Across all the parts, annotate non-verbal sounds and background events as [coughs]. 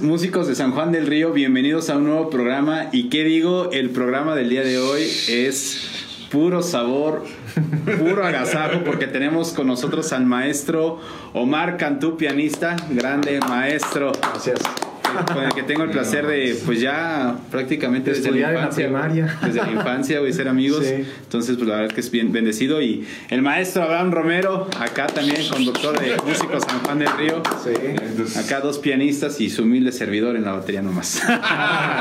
Músicos de San Juan del Río, bienvenidos a un nuevo programa. ¿Y qué digo? El programa del día de hoy es puro sabor, puro agasajo, porque tenemos con nosotros al maestro Omar Cantú, pianista, grande maestro. Gracias con el que tengo el placer de, pues ya prácticamente desde la infancia. primaria. Desde la infancia, voy a ser amigos. Entonces, pues la verdad es que es bien bendecido. Y el maestro Abraham Romero, acá también, conductor de Músicos San Juan del Río. Sí. Acá dos pianistas y su humilde servidor en la batería nomás.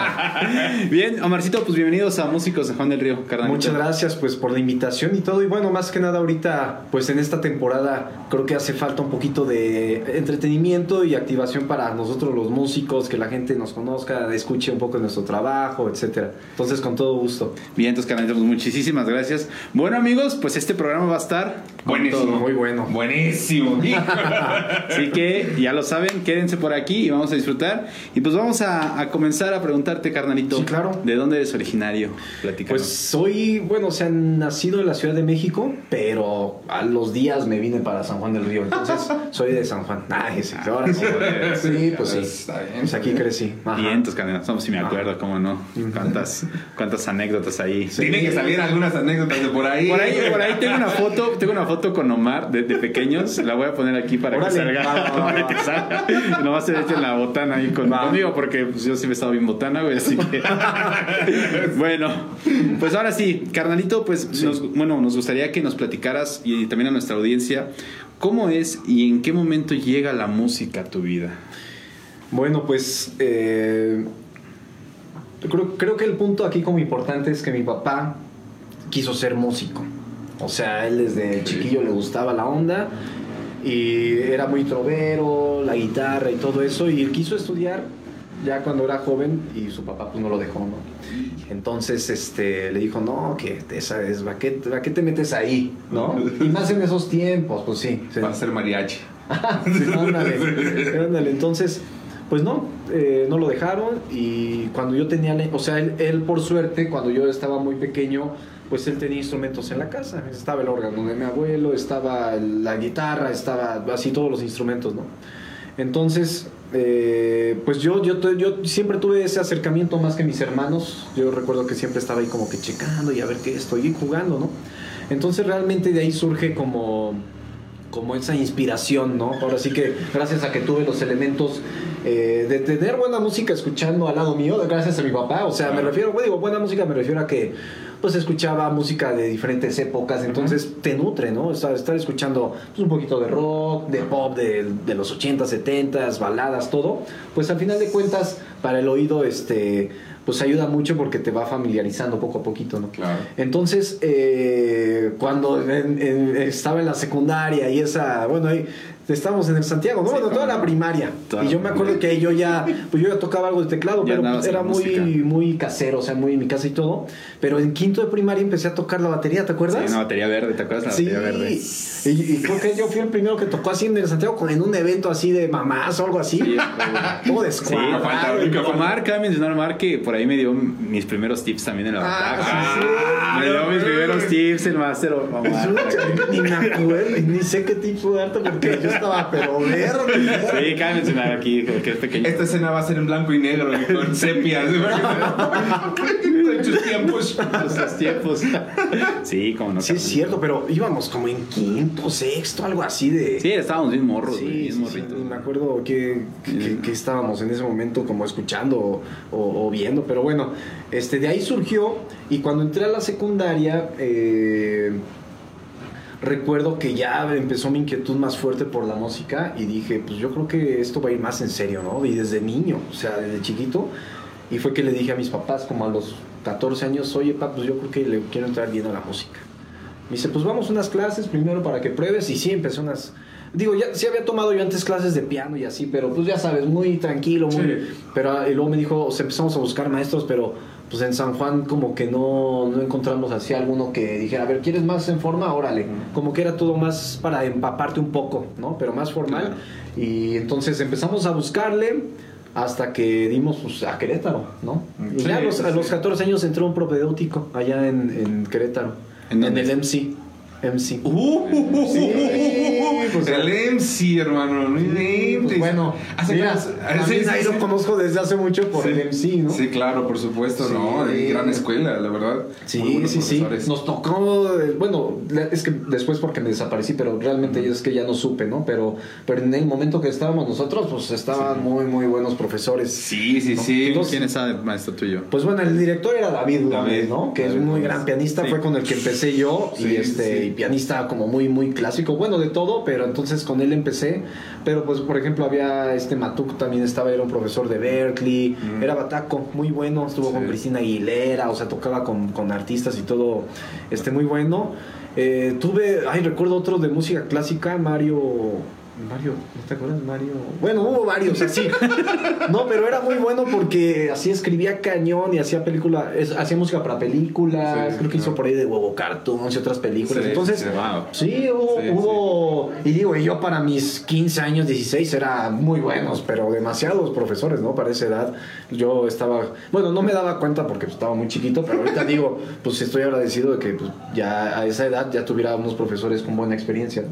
[laughs] bien, Omarcito, pues bienvenidos a Músicos San Juan del Río. Muchas gracias, pues, por la invitación y todo. Y bueno, más que nada ahorita, pues en esta temporada, creo que hace falta un poquito de entretenimiento y activación para nosotros los músicos que la gente nos conozca, escuche un poco de nuestro trabajo, etcétera. Entonces, con todo gusto. Bien, entonces, carnalitos, muchísimas gracias. Bueno, amigos, pues este programa va a estar buenísimo, muy bueno. Buenísimo. [laughs] [laughs] Así que ya lo saben, quédense por aquí y vamos a disfrutar. Y pues vamos a, comenzar a preguntarte, carnalito. Sí, claro. ¿De dónde eres originario? Platícanos. Pues soy, bueno, o sea, nacido en la Ciudad de México, pero a los días me vine para San Juan del Río. Entonces, [laughs] soy de San Juan. Ah, sí, ahora sí. sí, pues sí. Está bien. Pues aquí crecí. Bien, tus somos si me acuerdo, cómo no. Cuántas, cuántas anécdotas ahí. Tiene que salir algunas anécdotas de por ahí. Por ahí, por ahí tengo una foto, tengo una foto con Omar de, pequeños. La voy a poner aquí para que salga. [laughs] Va, salga. [laughs] Nomás se echen la botana ahí conmigo, porque pues, yo siempre he estado bien botana, güey. Así que. [laughs] bueno, pues ahora sí, carnalito, pues bueno, nos gustaría que nos platicaras y también a nuestra audiencia. ¿Cómo es y en qué momento llega la música a tu vida? Bueno, pues eh, creo, creo, que el punto aquí como importante es que mi papá quiso ser músico. O sea, él desde chiquillo le gustaba la onda y era muy trovero, la guitarra y todo eso, y él quiso estudiar ya cuando era joven y su papá pues no lo dejó, ¿no? Entonces este, le dijo, no, que esa es, ¿para qué, qué te metes ahí? ¿no? [laughs] Y más en esos tiempos, pues sí. Va a ser mariachi. [laughs] ándale, [laughs] ándale. Entonces, pues no, eh, no lo dejaron y cuando yo tenía, o sea, él, por suerte, cuando yo estaba muy pequeño, pues él tenía instrumentos en la casa. Estaba el órgano de mi abuelo, estaba la guitarra, estaba así todos los instrumentos, ¿no? Entonces, eh, pues yo, yo, yo siempre tuve ese acercamiento más que mis hermanos. Yo recuerdo que siempre estaba ahí como que checando y a ver qué estoy jugando, ¿no? Entonces realmente de ahí surge como como esa inspiración, ¿no? Ahora sí que gracias a que tuve los elementos eh, de tener buena música escuchando al lado mío, gracias a mi papá, o sea, me refiero, digo, buena música me refiero a que pues escuchaba música de diferentes épocas, entonces te nutre, ¿no? Estar, estar escuchando pues, un poquito de rock, de pop de, de los 80, 70, baladas, todo, pues al final de cuentas para el oído este pues ayuda mucho porque te va familiarizando poco a poquito, ¿no? Claro. Entonces, eh, cuando estaba en la secundaria y esa, bueno, ahí estábamos en el Santiago, ¿no? bueno, toda la primaria. y yo me acuerdo que yo ya, pues yo ya tocaba algo de teclado, pero era muy, muy casero, o sea, muy en mi casa y todo. Pero en quinto de primaria empecé a tocar la batería, ¿te acuerdas? Sí, una batería verde, ¿te acuerdas? La sí. batería verde. Y, y, creo que yo fui el primero que tocó así en el Santiago, en un evento así de mamás o algo así. Sí, [laughs] todo de Sí, Omar, cabe mencionar Omar que por ahí me dio mis primeros tips también en la ah, sí, Me dio mis primeros tips el máster Omar. Ni me acuerdo, ni sé qué tips fue darte porque [laughs] yo estaba pero verde. Sí, cabe mencionar aquí que es pequeño. Esta escena va a ser en blanco y negro con sepia. tus tiempos. Tus tiempos. Sí, como no. Sí, es cierto, pero íbamos como en quinto, sexto, algo así de. Sí, estábamos bien morros, sí, me acuerdo que, que, estábamos en ese momento como escuchando o, viendo, pero bueno, este, de ahí surgió y cuando entré a la secundaria. Eh, recuerdo que ya empezó mi inquietud más fuerte por la música y dije, pues yo creo que esto va a ir más en serio, ¿no? Y desde niño, o sea, desde chiquito. Y fue que le dije a mis papás, como a los 14 años, oye, papá, pues yo creo que le quiero entrar bien a la música. Me dice, pues vamos unas clases primero para que pruebes. Y sí, empecé unas... Digo, ya sí había tomado yo antes clases de piano y así, pero pues ya sabes, muy tranquilo, muy... Pero y luego me dijo, o sea, empezamos a buscar maestros, pero pues en San Juan como que no, no encontramos así alguno que dijera, a ver, ¿quieres más en forma? Órale. Como que era todo más para empaparte un poco, ¿no? Pero más formal. Y entonces empezamos a buscarle hasta que dimos pues, a Querétaro, ¿no? y ya a los, 14 años entró un propedéutico allá en, Querétaro, ¿En, el MC. MC. Uh, Sí, pues, el MC, hermano. No. Pues bueno, Hace mira, sí, lo conozco desde hace mucho por Sí. el MC, ¿no? Sí, claro, por supuesto, Sí. ¿no? De gran escuela, la verdad. Sí, sí, sí. Nos tocó, eh, bueno, es que después porque me desaparecí, pero realmente es que ya no supe, ¿no? Pero, pero en el momento que estábamos nosotros, pues estaban muy, muy buenos profesores. Sí, sí, sí. Entonces- ¿Quién es ese maestro tuyo? Pues bueno, el director era David Gómez, David, ¿no? Que es un muy gran pianista, Sí. fue con el que empecé yo Sí, y este sí. Y pianista como muy muy clásico, bueno, de todo, pero entonces con él empecé, pero pues por ejemplo había este Matuk también estaba era un profesor de Berkeley, Mm. era bataco, muy bueno, estuvo Sí. con Cristina Aguilera, o sea, tocaba con, con artistas y todo este muy bueno. Eh, tuve, ay, recuerdo otro de música clásica, Mario Mario, ¿no te acuerdas? Mario. Bueno, hubo varios [laughs] así. No, pero era muy bueno porque así escribía cañón y hacía película, es- hacía música para películas. Sí, creo que hizo por ahí de huevo cartoons y otras películas. Sí, Entonces, sí, Wow. sí, hubo, hubo- y digo, y yo para mis 15 años, 16 era muy buenos, pero demasiados profesores, ¿no? Para esa edad yo estaba, bueno, no me daba cuenta porque estaba muy chiquito, pero ahorita [laughs] digo, pues estoy agradecido de que pues, ya a esa edad ya tuviera unos profesores con buena experiencia.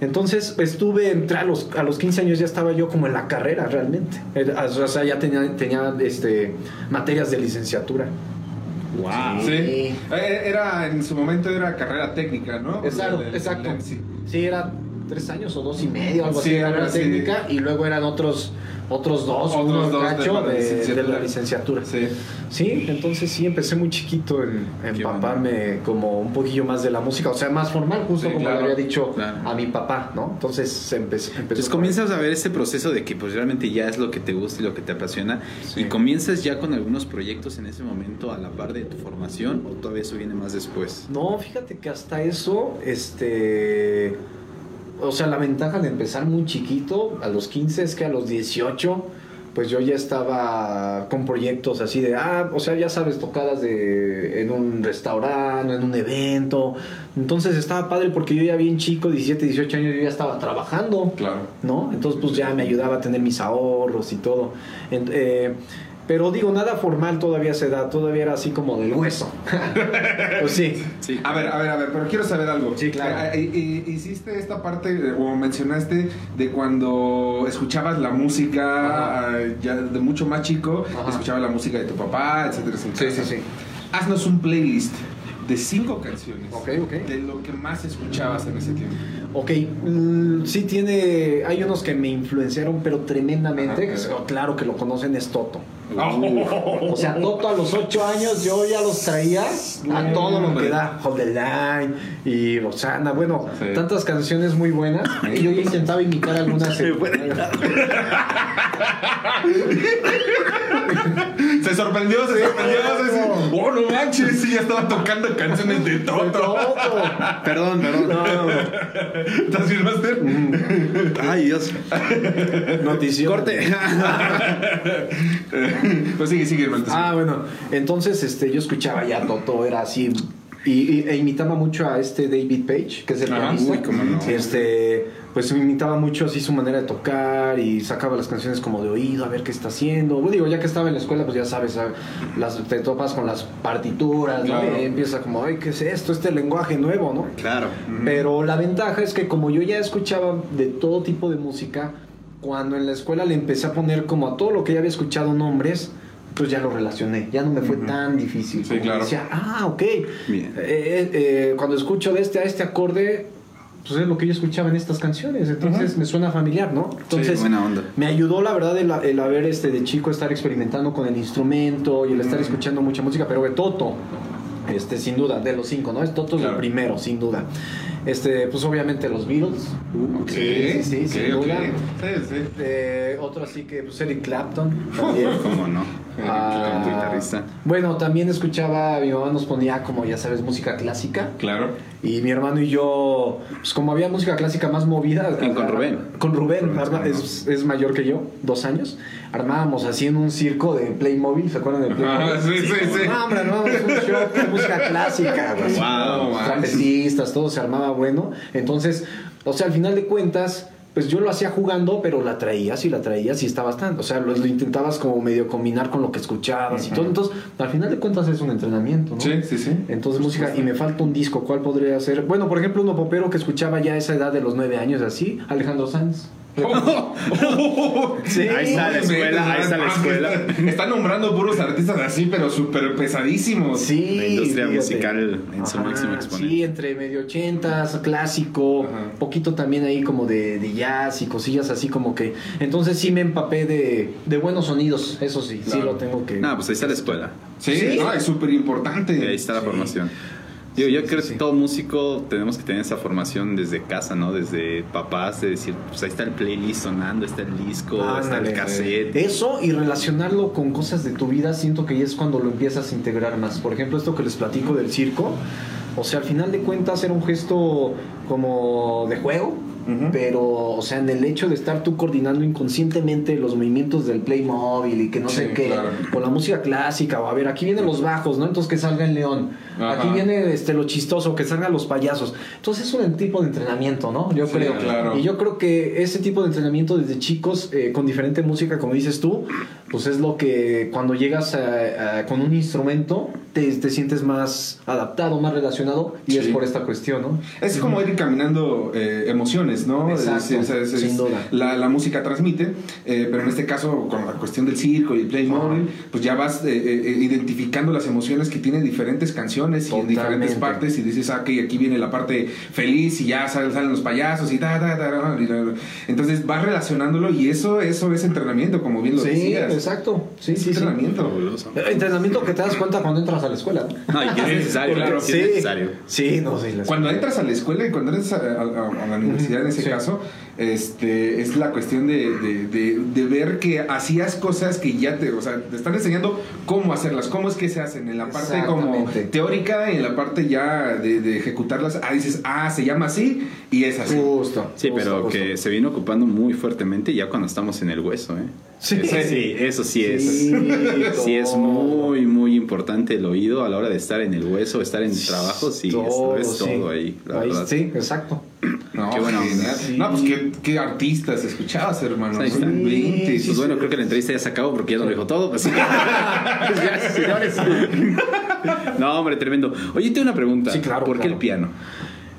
Entonces estuve entre a los, a los 15 años ya estaba yo como en la carrera realmente. Era- O sea, ya tenía, tenía este, materias de licenciatura. Wow. Sí. Eh, Era, en su momento era carrera técnica, ¿no? Exacto, exacto. Sí, era tres años o dos y medio, algo Sí, así, carrera así. técnica, y luego eran otros otros dos, Otros dos de la de, de licenciatura. la licenciatura. Sí. Sí, entonces sí, empecé muy chiquito en, empaparme como un poquillo más de la música, o sea, más formal, justo como claro, le había dicho claro. a mi papá, ¿no? Entonces se empezó, empezó Entonces comienzas a ver ese proceso de que pues realmente ya es lo que te gusta y lo que te apasiona y comienzas ya con algunos proyectos en ese momento a la par de tu formación o todavía eso viene más después. No, fíjate que hasta eso, este. O sea, la ventaja de empezar muy chiquito, a los 15, es que a los 18, pues yo ya estaba con proyectos así de, ah, o sea, ya sabes, tocadas de, en un restaurante, en un evento. Entonces estaba padre porque yo ya bien chico, 17, 18 años, yo ya estaba trabajando. Claro. ¿no? Entonces pues ya me ayudaba a tener mis ahorros y todo. Eh, pero digo, nada formal todavía a esa edad, todavía era así como del hueso. [laughs] pues sí. Sí. A ver, a ver, a ver, pero quiero saber algo. Sí, claro. Eh, eh, eh, hiciste esta parte, o mencionaste, de cuando escuchabas la música Ajá. eh, ya de mucho más chico, escuchabas la música de tu papá, etcétera, etcétera. Sí, sí, sí. Haznos un playlist de cinco canciones. Ok, ok. De lo que más escuchabas en ese tiempo. Ok, mm, sí tiene, hay unos que me influenciaron, pero tremendamente. Ajá. claro que lo conocen, es Toto. Oh. O sea, Toto a los 8 años yo ya los traía a todo lo que da. Hold the Line y Rosana. Bueno, Sí. tantas canciones muy buenas. Y yo ya intentaba imitar algunas. [laughs] Se sorprendió, se sorprendió. dice, oh, no manches, sí, ya estaba tocando canciones de Toto. Toto. Perdón, perdón. No, ¿Estás bien, Master? Ay, Dios. notición. Corte. [laughs] pues sigue, sigue, hermano. Ah, bueno, entonces este, yo escuchaba ya Toto, era así. Y, y- e imitaba mucho a este David Page, que es el pianista. Uy, cómo no. Este, pues imitaba mucho así su manera de tocar y sacaba las canciones como de oído, a ver qué está haciendo. Bueno, digo, ya que estaba en la escuela, pues ya sabes, ah, las, te topas con las partituras, ¿no? Claro. Y empieza como, ay, ¿qué es esto? Este lenguaje nuevo, ¿no? Claro. Pero la ventaja es que como yo ya escuchaba de todo tipo de música, cuando en la escuela le empecé a poner como a todo lo que ya había escuchado nombres, pues ya lo relacioné, ya no me fue tan difícil. Sí, Como claro. Decía, ah, ok. Bien. Eh, eh, eh, cuando escucho de este a este acorde, pues es lo que yo escuchaba en estas canciones, entonces me suena familiar, ¿no? Entonces, buena onda. me ayudó la verdad el, el haber este de chico estar experimentando con el instrumento y el estar escuchando mucha música, pero de Toto, este sin duda, de los cinco, ¿no? Es Toto es Claro. el primero, sin duda. Este, pues obviamente los Beatles. Ok, Sí, sí, sin. Sí, sí. Eh, otro así que pues Eric Clapton [laughs] también. ¿Cómo no? Ah, guitarrista. bueno, también escuchaba, mi mamá nos ponía como ya sabes música clásica. Claro. Y mi hermano y yo, pues como había música clásica más movida. ¿Quién, con Rubén? Con Rubén, Rubén, es, es mayor que yo, dos años. Armábamos así en un circo de Playmobil, ¿se acuerdan de Playmobil? Ah, sí, sí, sí. No, hombre, armábamos un show de música clásica, güey. Wow, Los manches. Trapezistas, todo se armaba bueno. Entonces, o sea, al final de cuentas, pues yo lo hacía jugando, pero la traías y la traías y estabas tan, o sea, lo, lo intentabas como medio combinar con lo que escuchabas y todo. Entonces, al final de cuentas es un entrenamiento, ¿no? Sí, sí, sí. Entonces, música, y me falta un disco, ¿cuál podría ser? Bueno, por ejemplo, uno popero que escuchaba ya a esa edad de los nueve años, así, Alejandro Sanz. [laughs] Sí, Ahí está la escuela, ahí está la escuela. Está nombrando puros artistas así, pero súper pesadísimos. Sí. La industria fíjate. musical en su máximo exponente. Sí, entre medio ochentas, clásico, Ajá. poquito también ahí como de, de jazz y cosillas así como que. Entonces sí me empapé de, de buenos sonidos, eso sí, sí lo tengo que. No, pues ahí está la escuela. Sí, Sí. no, es súper importante. Y ahí está la Sí. formación. Yo, yo creo sí, que todo músico tenemos que tener esa formación desde casa, ¿no? Desde papás, de decir, pues ahí está el playlist sonando, está el disco, está el cassette. Eso y relacionarlo con cosas de tu vida, siento que ya es cuando lo empiezas a integrar más. Por ejemplo, esto que les platico del circo, o sea, al final de cuentas era un gesto como de juego, pero, o sea, en el hecho de estar tú coordinando inconscientemente los movimientos del Playmobil y que no sé qué, claro. con la música clásica, o a ver, aquí vienen los bajos, ¿no? Entonces que salga el león, Ajá. aquí viene este, lo chistoso, que salgan los payasos. Entonces es un tipo de entrenamiento, ¿no? Yo Sí, creo. claro. Y yo creo que ese tipo de entrenamiento desde chicos, eh, con diferente música, como dices tú, pues es lo que cuando llegas a- a- con un instrumento, te, te sientes más adaptado, más relacionado, y es Sí. por esta cuestión, ¿no? Es como ir caminando eh, emociones, ¿no? Exacto, Es- es- es- es- sin duda. La, la música transmite, eh, pero en este caso, con la cuestión del circo y el Playmobil, pues ya vas eh, eh, identificando las emociones que tienen diferentes canciones y en diferentes partes y dices, ah, ok, aquí viene la parte feliz y ya salen, salen los payasos y ta, ta, ta, Entonces vas relacionándolo y eso, eso es entrenamiento, como bien lo Sí, decías. exacto. Sí, Es sí, entrenamiento. Eh, Entrenamiento que te das cuenta cuando entras a la escuela. No, y que es necesario, Claro, claro, sí. es necesario. Sí, no, sí. la Cuando entras a la escuela y cuando entras a, a- a- a la universidad en ese Sí. caso, este, es la cuestión de, de- de- de ver que hacías cosas que ya te, o sea, te están enseñando cómo hacerlas, cómo es que se hacen, en la parte como teórica y en la parte ya de, de ejecutarlas, ah, dices, ah, se llama así y es así. Justo. Sí, justo, pero justo. que se viene ocupando muy fuertemente ya cuando estamos en el hueso, ¿eh? Sí. Eso sí, eso sí es. Sí, Sí, es muy, muy importante el oído a la hora de estar en el hueso, estar en trabajo, sí, Todo, eso es sí. todo ahí, la Ahí, verdad. Sí, exacto. No, Qué. Sí. No, pues qué, qué artistas escuchabas, hermano. Ahí está. Son 20. Pues bueno, creo que la entrevista ya se acabó porque ya lo dijo todo. Pues. Pues. [laughs] [laughs] No, hombre, tremendo. Oye, tengo una pregunta. Sí, claro, ¿Por qué el piano?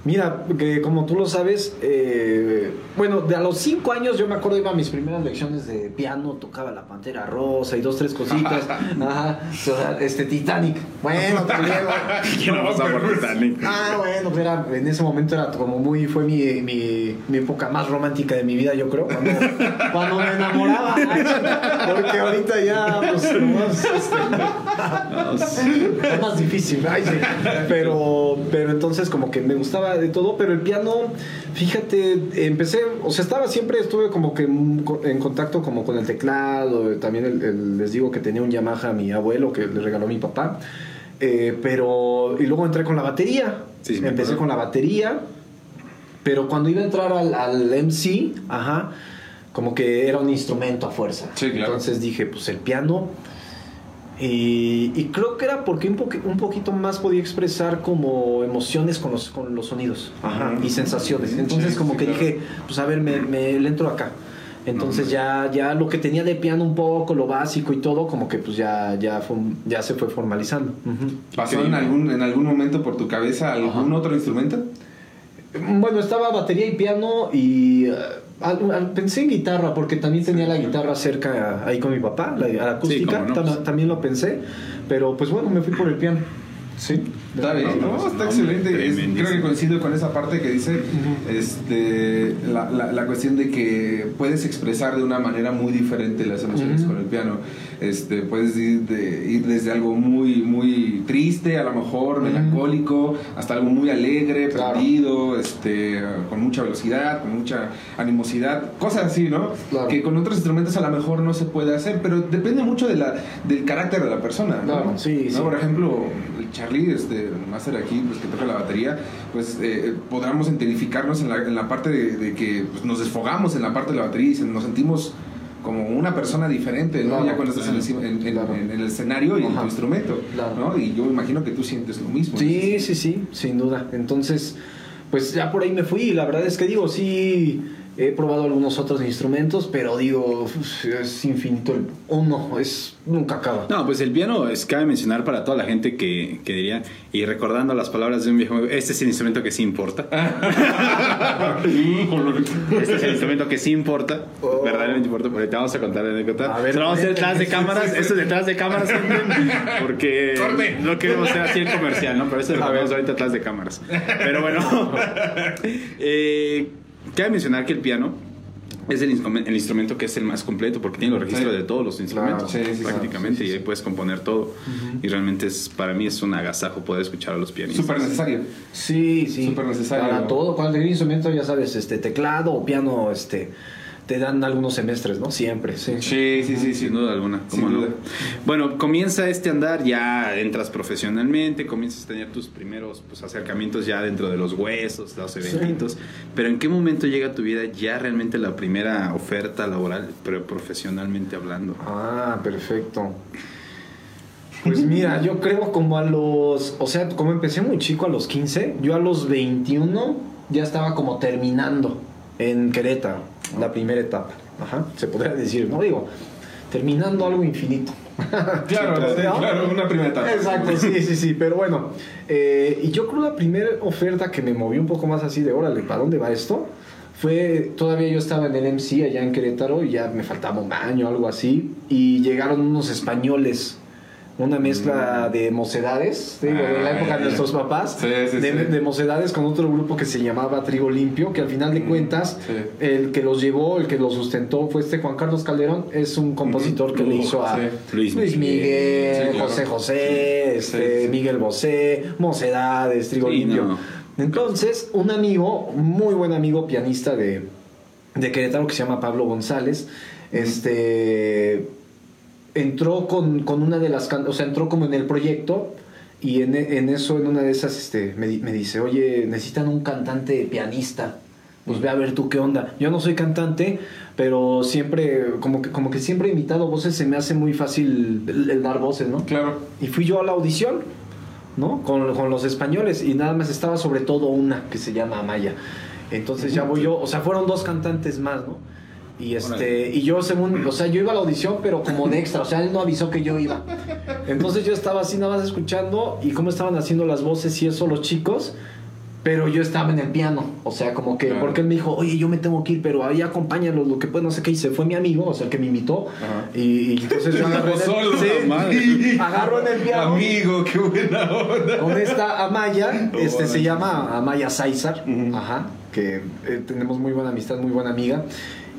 Mira, que como tú lo sabes, eh, bueno, de a los cinco años yo me acuerdo iba a mis primeras lecciones de piano, tocaba la Pantera Rosa y dos, tres cositas. [laughs] Ajá, este Titanic. Bueno, [laughs] también. ¿Quién no pasa por Titanic? Ah, bueno, pues era, en ese momento era como muy, fue mi, mi, mi época más romántica de mi vida, yo creo, cuando, cuando me enamoraba. Porque ahorita ya, pues, nomás, este, [laughs] es más difícil. ay, sí. Pero, pero entonces como que me gustaba de todo, pero el piano, fíjate, empecé, o sea, estaba siempre, estuve como que en contacto como con el teclado, también el- el- les digo que tenía un Yamaha mi abuelo que le regaló mi papá. Eh, pero y luego entré con la batería Sí, empecé con la batería pero cuando iba a entrar al, al MC ajá como que era un instrumento a fuerza Sí, claro. entonces dije pues el piano y, y creo que era porque un, poqui- un poquito más podía expresar como emociones con los, con los sonidos ajá, y sensaciones entonces sí, como sí, que claro. dije pues a ver me, me le entro acá entonces ya, ya lo que tenía de piano un poco, lo básico y todo, como que pues ya, ya, fue- ya se fue formalizando. Ujú. ¿Pasó en algún, en algún momento por tu cabeza algún Ajá. otro instrumento? Bueno, estaba batería y piano y eh, al- al- pensé en guitarra porque también tenía la guitarra cerca ahí con mi papá, la, la acústica, cómo no, tam- también lo pensé, pero pues bueno, me fui por el piano. Sí. Está bien, No, está no, excelente. Es- creo que coincido con esa parte que dice este, la, la- la cuestión de que puedes expresar de una manera muy diferente las emociones con el piano. Este, puedes ir, de- ir desde algo muy, muy triste, a lo mejor melancólico, hasta algo muy alegre, Claro. prendido, este, con mucha velocidad, con mucha animosidad, cosas así, ¿no? Claro. Que con otros instrumentos a lo mejor no se puede hacer, pero depende mucho de la, del carácter de la persona. ¿no? Sí, ¿No? sí. Por ejemplo, el Charlie, este, el máster aquí, pues que toca la batería, pues eh, podamos identificarnos en la, en la parte de, de que pues, nos desfogamos en la parte de la batería y nos sentimos como una persona diferente, ¿no? Claro, ya cuando estás en el, en- en- claro. en el escenario y en Ajá. tu instrumento. ¿no? Y yo imagino que tú sientes lo mismo. Sí, sí, sí, sin duda. Entonces, pues ya por ahí me fui la verdad es que digo, sí, He probado algunos otros instrumentos, pero digo, uf, es infinito el uno, es nunca acaba. No, pues el piano es cabe mencionar para toda la gente que, que diría, y recordando las palabras de un viejo, este es el instrumento que sí importa. [laughs] este es el instrumento que sí importa, Oh. verdaderamente importa, porque te vamos a contar la anécdota. A ver, vamos a hacer detrás de cámaras, esto es detrás de cámaras, porque Corte. no queremos ser así en comercial, ¿no? Pero eso lo vamos ahorita atrás de cámaras. Pero bueno, [laughs] [laughs] eh, cabe mencionar que el piano es el, instrumen- el instrumento que es el más completo porque tiene los registros Sí. de todos los instrumentos Claro, sí, sí, prácticamente sí, sí, y ahí puedes componer todo y realmente es para mí es un agasajo poder escuchar a los pianistas Súper necesario. Sí, sí. Súper necesario. Para todo, cualquier instrumento, ya sabes, este teclado o piano, este te dan algunos semestres, ¿no? Siempre, sí. Sí, sí, sí, sin duda alguna bueno comienza este andar ya entras profesionalmente comienzas a tener tus primeros pues, acercamientos ya dentro de los huesos los eventitos pero en qué momento llega a tu vida ya realmente la primera oferta laboral pero profesionalmente hablando Ah, perfecto. Pues mira, yo creo como a los, o sea, como empecé muy chico a los 15, yo a los 21 ya estaba como terminando en Querétaro, la primera etapa. Ajá, se podría decir, no digo, terminando algo infinito. [laughs] Claro, claro, una primera etapa. Exacto, sí, sí, sí, pero bueno, eh, y yo creo la primera oferta que me movió un poco más así de, órale, ¿para dónde va esto? Fue, todavía yo estaba en el MC allá en Querétaro y ya me faltaba un baño, algo así, y llegaron unos españoles, una mezcla de mocedades, digo, de la Ah, época de ya. nuestros papás, Sí, sí, de, sí. de mocedades con otro grupo que se llamaba Trigo Limpio, que al final de cuentas, Sí. el que los llevó, el que los sustentó fue este Juan Carlos Calderón, es un compositor que le hizo a Sí. Luis Luis Miguel. Miguel, Sí, claro. José José, este, Sí, sí. Miguel Bosé, Mocedades, Trigo Sí, Limpio. no. Entonces, un amigo, muy buen amigo pianista de, de Querétaro que se llama Pablo González, este entró con, con una de las o sea, entró como en el proyecto y en, en eso, en una de esas, este, me, me dice, oye, necesitan un cantante pianista. Pues ve a ver tú qué onda. Yo no soy cantante, pero siempre, como que, como que siempre he imitado voces, se me hace muy fácil el, el dar voces, ¿no? Claro. Y fui yo a la audición, ¿no? Con, con los españoles y nada más estaba sobre todo una que se llama Amaya. Entonces ya voy yo, o sea, fueron dos cantantes más, ¿no? Y este, Órale. y yo según, o sea, yo iba a la audición, pero como de extra, o sea, él no avisó que yo iba. Entonces yo estaba así nada más escuchando y cómo estaban haciendo las voces y eso los chicos, pero yo estaba en el piano, o sea, como que, Claro. porque él me dijo, oye, yo me tengo que ir, pero ahí acompáñalos, lo que puede, no sé qué, y se fue mi amigo, o sea, el que me invitó, Ajá. y, y entonces yo [laughs] agarré en el- Solo, sí, [laughs] agarro en el piano. Amigo, qué buena onda. Con esta Amaya, [laughs] este se llama Amaya Sáizar, Ujú. ajá, que eh, tenemos muy buena amistad, muy buena amiga.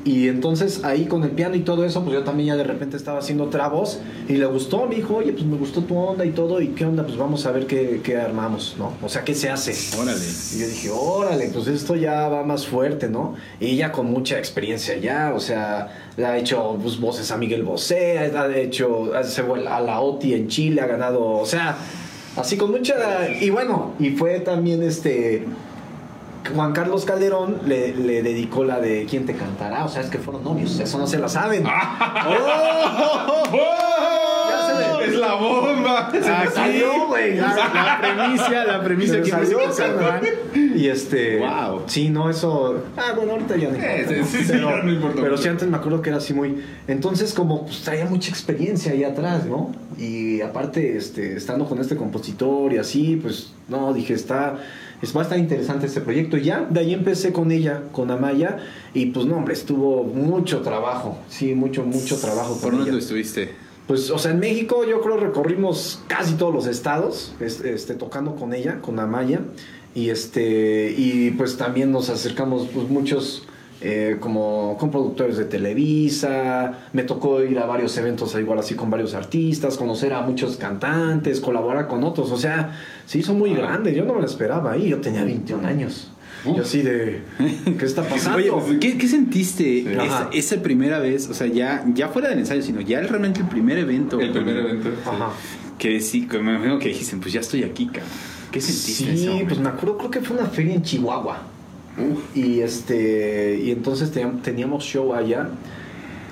Y entonces ahí con el piano y todo eso, pues yo también ya de repente estaba haciendo otra voz y le gustó, me dijo, oye, pues me gustó tu onda y todo, y qué onda, pues vamos a ver qué, qué armamos, ¿no? O sea, qué se hace. órale Y yo dije, órale, pues esto ya va más fuerte, ¿no? Y ella con mucha experiencia ya, o sea, le ha hecho pues, voces a Miguel Bosé, ha hecho se a la OTI en Chile, ha ganado, o sea, así con mucha... Y bueno, y fue también este... Juan Carlos Calderón le, le dedicó la de ¿Quién te cantará? O sea, es que fueron novios, eso no se la saben. [laughs] Se me- ¡Es la bomba! Se [laughs] me salió, güey. la, la premisa la premisa Se que salió. Y este. Wow. Sí, no, eso. Ah, bueno, ahorita ya no importa. sí, sí, sí, pero, ya no importa pero sí, antes me acuerdo que era así muy. Entonces, como pues, traía mucha experiencia ahí atrás, ¿no? Y aparte, este, estando con este compositor y así, pues, no, dije, está. Es, va a estar interesante este proyecto. Y ya, de ahí empecé con ella, con Amaya. Y pues, no, hombre, estuvo mucho trabajo. Sí, mucho, mucho trabajo ¿por dónde estuviste? Pues, o sea, en México yo creo recorrimos casi todos los estados, es- este, tocando con ella, con Amaya, y este, y pues también nos acercamos, pues muchos, eh, como con productores de Televisa, me tocó ir a varios eventos igual así con varios artistas, conocer a muchos cantantes, colaborar con otros, o sea, se hizo muy grande, yo no me lo esperaba ahí, yo tenía 21 años. Yo así de, ¿qué está [laughs] pasando? Oye, pues, ¿qué, qué sentiste esa, Ajá. esa primera vez? O sea, ya, ya fuera del ensayo, sino ya realmente el primer evento. El primer evento. Ajá. Que sí, que me imagino que dijiste, pues ya estoy aquí, cabrón. ¿Qué sentiste en ese Sí, pues me acuerdo, creo que fue una feria en Chihuahua. Y este y entonces teníamos, show allá.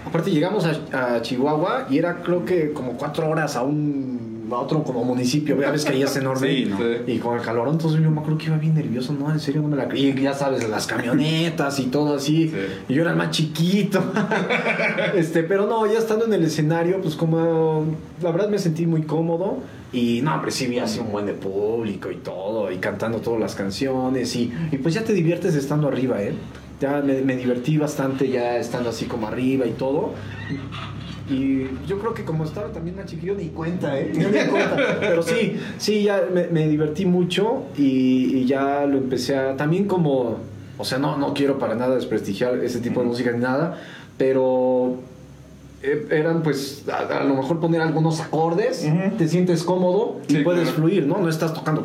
Aparte llegamos a, a Chihuahua y era creo que como cuatro horas a un otro como municipio, ya ves que ahí es enorme. Sí, ¿no? Y con el calor, entonces yo me acuerdo que iba bien nervioso, no, en serio no me la creí. Y ya sabes, las camionetas y todo así. Sí. Y yo era el más chiquito. [laughs] este, pero no, ya estando en el escenario, pues como la verdad me sentí muy cómodo. Y no, hombre, sí vi así un buen de público y todo, y cantando todas las canciones. Y, y pues ya te diviertes estando arriba, ¿eh? Ya me, me divertí bastante ya estando así como arriba y todo. Y yo creo que como estaba también más chiquillo, ni cuenta, ¿eh? Ni me cuenta. Pero sí, sí, ya me, me divertí mucho y, y ya lo empecé a... También como... O sea, no, no quiero para nada desprestigiar ese tipo de música ni nada, pero eh, eran pues a, a lo mejor poner algunos acordes, te sientes cómodo y puedes claro. fluir, ¿no? No estás tocando.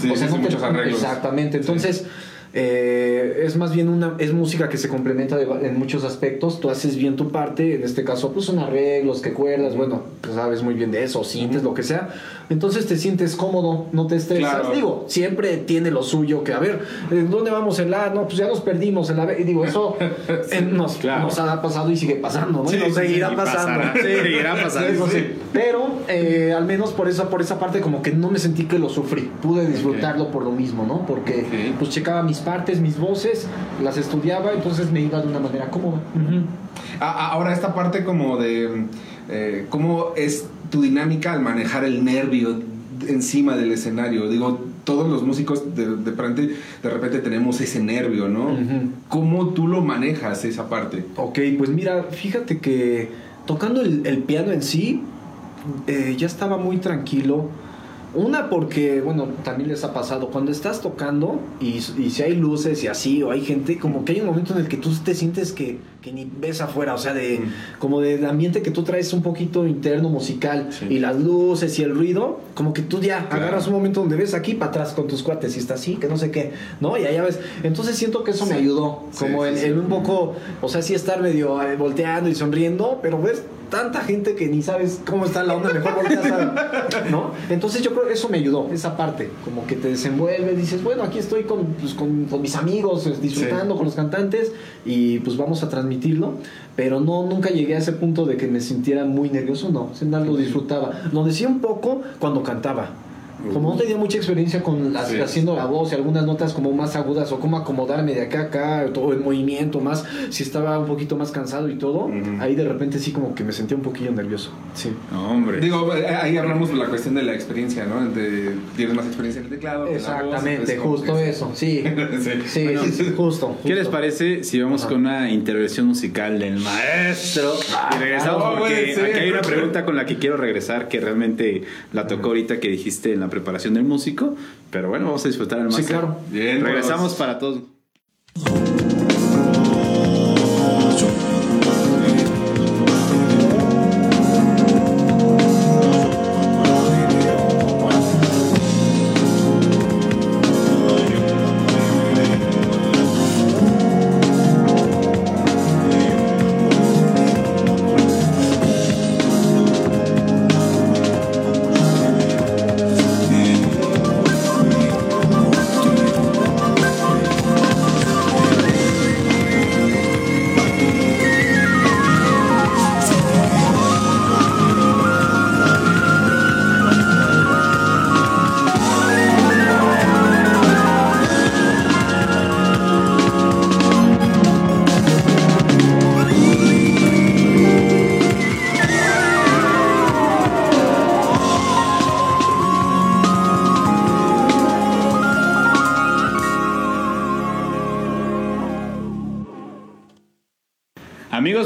Sí, o sea, no te-. Exactamente. Entonces, eh, es más bien una es música que se complementa de en muchos aspectos. Tú haces bien tu parte, en este caso, pues son arreglos, que cuerdas, bueno, pues sabes muy bien de eso, sintes, lo que sea. Entonces te sientes cómodo, no te estresas. Claro. Digo, siempre tiene lo suyo que, a ver, ¿en dónde vamos en la? No, pues ya nos perdimos en la. B. Digo, eso [laughs] eh, nos, Claro. nos ha pasado y sigue pasando, ¿no? Sí, y nos sí, seguirá sí, pasando. Sí. Seguirá pasando. [laughs] Sí. Sí. Pero eh, al menos por esa, por esa parte, como que no me sentí que lo sufrí. Pude disfrutarlo por lo mismo, ¿no? Porque Ok. pues checaba mis partes, mis voces, las estudiaba, entonces me iba de una manera cómoda. Ahora esta parte como de eh, cómo es tu dinámica al manejar el nervio encima del escenario. Digo, todos los músicos de, de, repente, de repente tenemos ese nervio, ¿no? ¿Cómo tú lo manejas esa parte? Ok, pues mira, fíjate que tocando el, el piano en sí, eh, ya estaba muy tranquilo. Una porque, bueno, también les ha pasado, cuando estás tocando y, y si hay luces y así, o hay gente, como que hay un momento en el que tú te sientes que, que ni ves afuera, o sea, de, Mm. como del ambiente que tú traes un poquito interno musical Sí. y las luces y el ruido, como que tú ya Claro. agarras un momento donde ves aquí para atrás con tus cuates y está así, que no sé qué, ¿no? Y allá ves. Entonces siento que eso me Sí. ayudó, Sí, como sí, en, sí. en un poco, o sea, sí estar medio eh, volteando y sonriendo, pero ves tanta gente que ni sabes cómo está la onda, mejor volteas a, ¿no? Entonces yo creo que eso me ayudó, esa parte, como que te desenvuelves, dices, bueno, aquí estoy con, pues, con, con mis amigos, eh, disfrutando con los cantantes y pues vamos a transmitirlo, pero no, nunca llegué a ese punto de que me sintiera muy nervioso, no, sin nada lo disfrutaba. Lo decía un poco cuando cantaba. Como no tenía mucha experiencia con las- Sí. haciendo la voz y algunas notas como más agudas o cómo acomodarme de acá a acá, todo el movimiento más, si estaba un poquito más cansado y todo, Ujú. ahí de repente sí como que me sentía un poquillo nervioso. Sí. No, hombre. Digo, eh, ahí hablamos de la cuestión de la experiencia, ¿no? De, tienes más experiencia en el teclado. en la voz, Exactamente, como justo que- eso, [laughs] sí. Sí. Sí, Bueno, sí, sí, justo, ¿Qué les justo. parece si vamos Ajá. con una intervención musical del maestro? Y regresamos no porque aquí hay una pregunta con la que quiero regresar que realmente la tocó ahorita que dijiste en la preparación del músico. Pero bueno, vamos a disfrutar al Sí, máster. claro. Bien, Regresamos pues. para todos.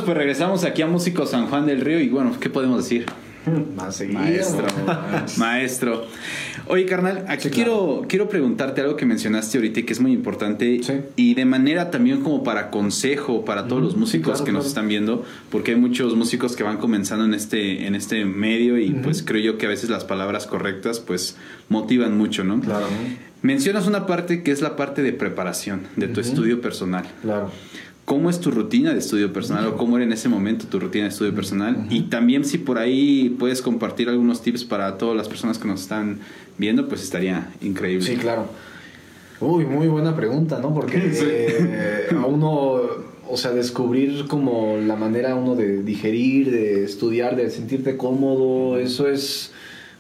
Pues regresamos aquí a Músico San Juan del Río y bueno, ¿qué podemos decir? [laughs] Maestro, [laughs] maestro. Oye, carnal, aquí Sí, quiero, quiero preguntarte algo que mencionaste ahorita y que es muy importante Sí. y de manera también como para consejo para todos los músicos sí, claro, que nos están viendo, porque hay muchos músicos que van comenzando en este, en este medio y pues creo yo que a veces las palabras correctas pues motivan mucho, ¿no? Claro, Mencionas una parte que es la parte de preparación, de tu estudio personal. claro. ¿Cómo es tu rutina de estudio personal o cómo era en ese momento tu rutina de estudio personal? Y también si por ahí puedes compartir algunos tips para todas las personas que nos están viendo, pues estaría increíble. Sí, claro. Uy, muy buena pregunta, ¿no? Porque [laughs] eh, a uno, o sea, descubrir como la manera uno de digerir, de estudiar, de sentirte cómodo, eso es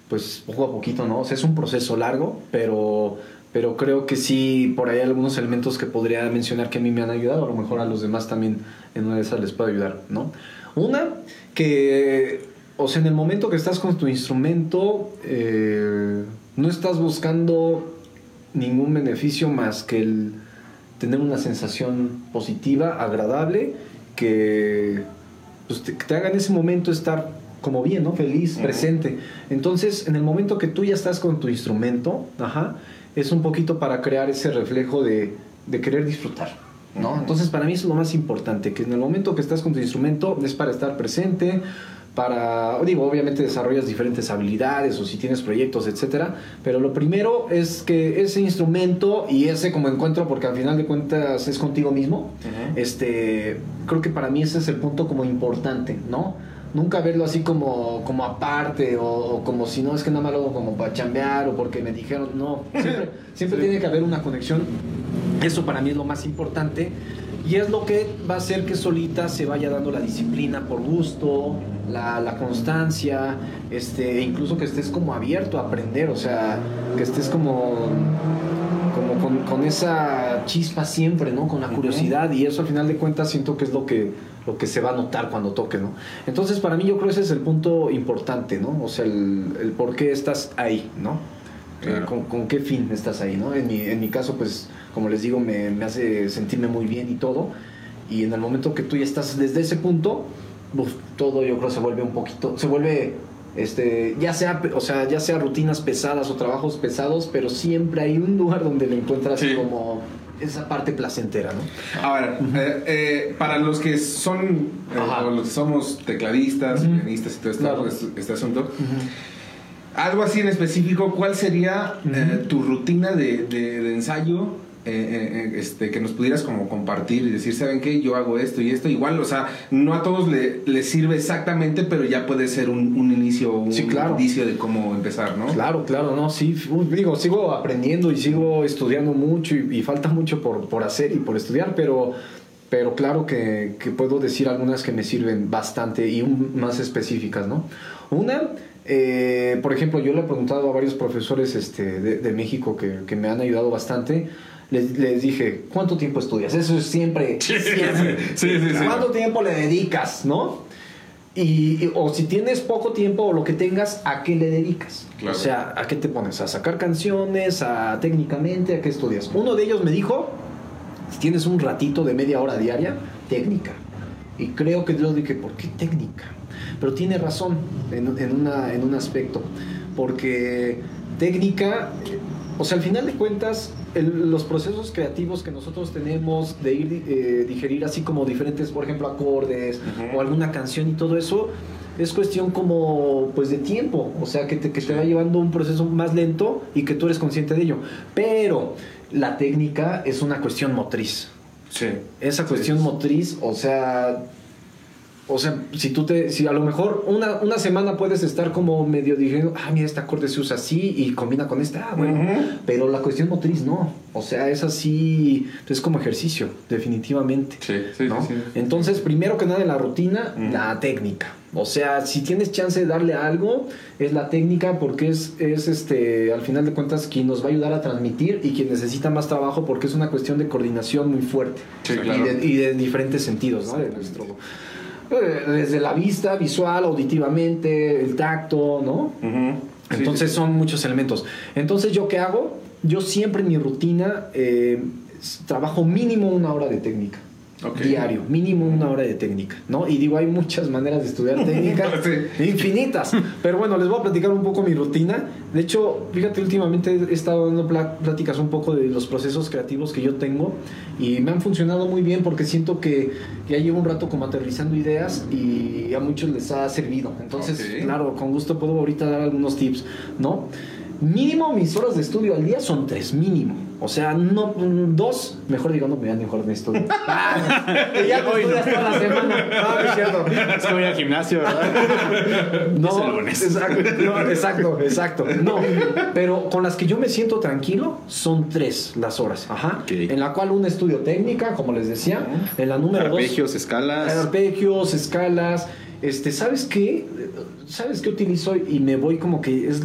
pues poco a poquito, ¿no? O sea, es un proceso largo, pero, pero creo que sí, por ahí hay algunos elementos que podría mencionar que a mí me han ayudado, a lo mejor a los demás también en una de esas les puede ayudar, ¿no? Una, que, o sea, en el momento que estás con tu instrumento, eh, no estás buscando ningún beneficio más que el tener una sensación positiva, agradable, que pues, te, te haga en ese momento estar como bien, ¿no? Feliz, presente. Entonces, en el momento que tú ya estás con tu instrumento, ajá, es un poquito para crear ese reflejo de, de querer disfrutar, ¿no? Entonces, para mí es lo más importante, que en el momento que estás con tu instrumento es para estar presente, para, digo, obviamente desarrollas diferentes habilidades o si tienes proyectos, etcétera, pero lo primero es que ese instrumento y ese como encuentro, porque al final de cuentas es contigo mismo, este, creo que para mí ese es el punto como importante, ¿no? Nunca verlo así como, como aparte o, o como si no es que nada más lo hago como para chambear o porque me dijeron, no, siempre, siempre tiene que haber una conexión, eso para mí es lo más importante y es lo que va a hacer que solita se vaya dando la disciplina por gusto, la, la constancia, este, incluso que estés como abierto a aprender, o sea, que estés como con, con esa chispa siempre, ¿no? Con la curiosidad y eso al final de cuentas siento que es lo que, lo que se va a notar cuando toque, ¿no? Entonces para mí yo creo que ese es el punto importante, ¿no? O sea, el, el por qué estás ahí, ¿no? Claro. Eh, con, con qué fin estás ahí, ¿no? En mi, en mi caso, pues, como les digo, me, me hace sentirme muy bien y todo. Y en el momento que tú ya estás desde ese punto, uf, todo yo creo se vuelve un poquito, se vuelve, este, ya sea, o sea, ya sea rutinas pesadas o trabajos pesados, pero siempre hay un lugar donde le encuentras Sí. como esa parte placentera, ¿no? Ahora, eh, eh, para los que son, eh, o los que somos tecladistas, pianistas y todo este, Claro. este- asunto, algo así en específico, ¿cuál sería eh, tu rutina de, de- de ensayo? Eh, eh, eh, este, que nos pudieras como compartir y decir, ¿saben qué? Yo hago esto y esto. Igual, o sea, no a todos le, les sirve exactamente, pero ya puede ser un, un inicio, un Sí, claro. indicio de cómo empezar, ¿no? Claro, claro, no, sí, digo, sigo aprendiendo y sigo estudiando mucho y, y falta mucho por, por hacer y por estudiar, pero, pero claro que, que puedo decir algunas que me sirven bastante y un- más específicas, ¿no? Una, eh, por ejemplo, yo le he preguntado a varios profesores este, de, de México que, que me han ayudado bastante. Les, les dije, ¿cuánto tiempo estudias? Eso es siempre, [laughs] siempre. Sí, sí, sí. ¿Cuánto tiempo le dedicas, no? Y, y- o si tienes poco tiempo o lo que tengas, ¿a qué le dedicas? Claro. O sea, ¿a qué te pones? ¿A sacar canciones? ¿A técnicamente? ¿A qué estudias? Uno de ellos me dijo, si tienes un ratito de media hora diaria, técnica. Y creo que yo dije, ¿por qué técnica? Pero tiene razón en, en una- en un aspecto. Porque técnica, o sea, al final de cuentas, el- los procesos creativos que nosotros tenemos de ir eh, digerir así como diferentes, por ejemplo, acordes o alguna canción y todo eso, es cuestión como pues de tiempo, o sea, que te, que te va llevando un proceso más lento y que tú eres consciente de ello. Pero la técnica es una cuestión motriz. Sí. Esa cuestión motriz, o sea, o sea, si tú te, si a lo mejor una, una semana puedes estar como medio diciendo, ah, mira, este acorde se usa así y combina con esta, ah, bueno, pero la cuestión motriz no, o sea, es así, es como ejercicio, definitivamente. Sí, sí, ¿no? sí, sí. Entonces, primero que nada en la rutina, la técnica. O sea, si tienes chance de darle algo, es la técnica porque es, es este, al final de cuentas, quien nos va a ayudar a transmitir y quien necesita más trabajo porque es una cuestión de coordinación muy fuerte. Sí, y, claro. de, y de diferentes sentidos, ¿no? De nuestro, desde la vista, visual, auditivamente, el tacto, ¿no? Entonces sí, sí. son muchos elementos. Entonces, ¿yo qué hago? Yo siempre en mi rutina eh, trabajo mínimo una hora de técnica. Ok. Diario, mínimo una hora de técnica, ¿no? Y digo, hay muchas maneras de estudiar [laughs] técnica, Sí. infinitas. Pero bueno, les voy a platicar un poco mi rutina. De hecho, fíjate, últimamente he estado dando pláticas un poco de los procesos creativos que yo tengo y me han funcionado muy bien porque siento que ya llevo un rato como aterrizando ideas y a muchos les ha servido. Entonces, Ok. claro, con gusto puedo ahorita dar algunos tips, ¿no? Mínimo mis horas de estudio al día son tres, mínimo. O sea, no dos, mejor digo, no me dan mejor de estudio. Ah, [laughs] y ya no Hoy no. estudias toda la semana. No, no es cierto. Es que voy al gimnasio, ¿verdad? [laughs] No, Es el lunes. Exacto, no, exacto, exacto. No, pero con las que yo me siento tranquilo son tres las horas. Ajá. En la cual un estudio técnica, como les decía. En la número dos. Arpegios, escalas. Arpegios, escalas. este, ¿sabes qué? ¿Sabes qué utilizo? Y me voy como que es